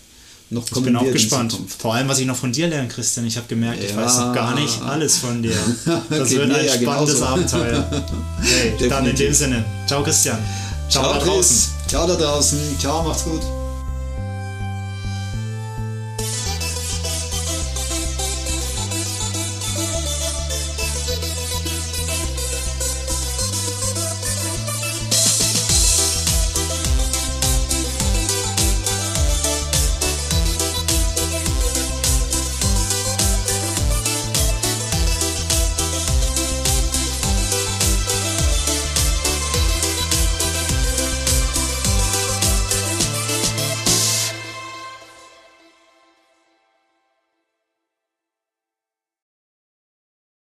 S2: noch kommt.
S1: Ich bin auch gespannt. Vor allem, was ich noch von dir lerne, Christian. Ich habe gemerkt, ja. ich weiß noch gar nicht alles von dir. Das wird ein ja spannendes genauso. Abenteuer. Hey, dann in dem Sinne. Ciao, Christian.
S2: Ciao, Ciao da draußen. Ciao da draußen. Ciao, macht's gut.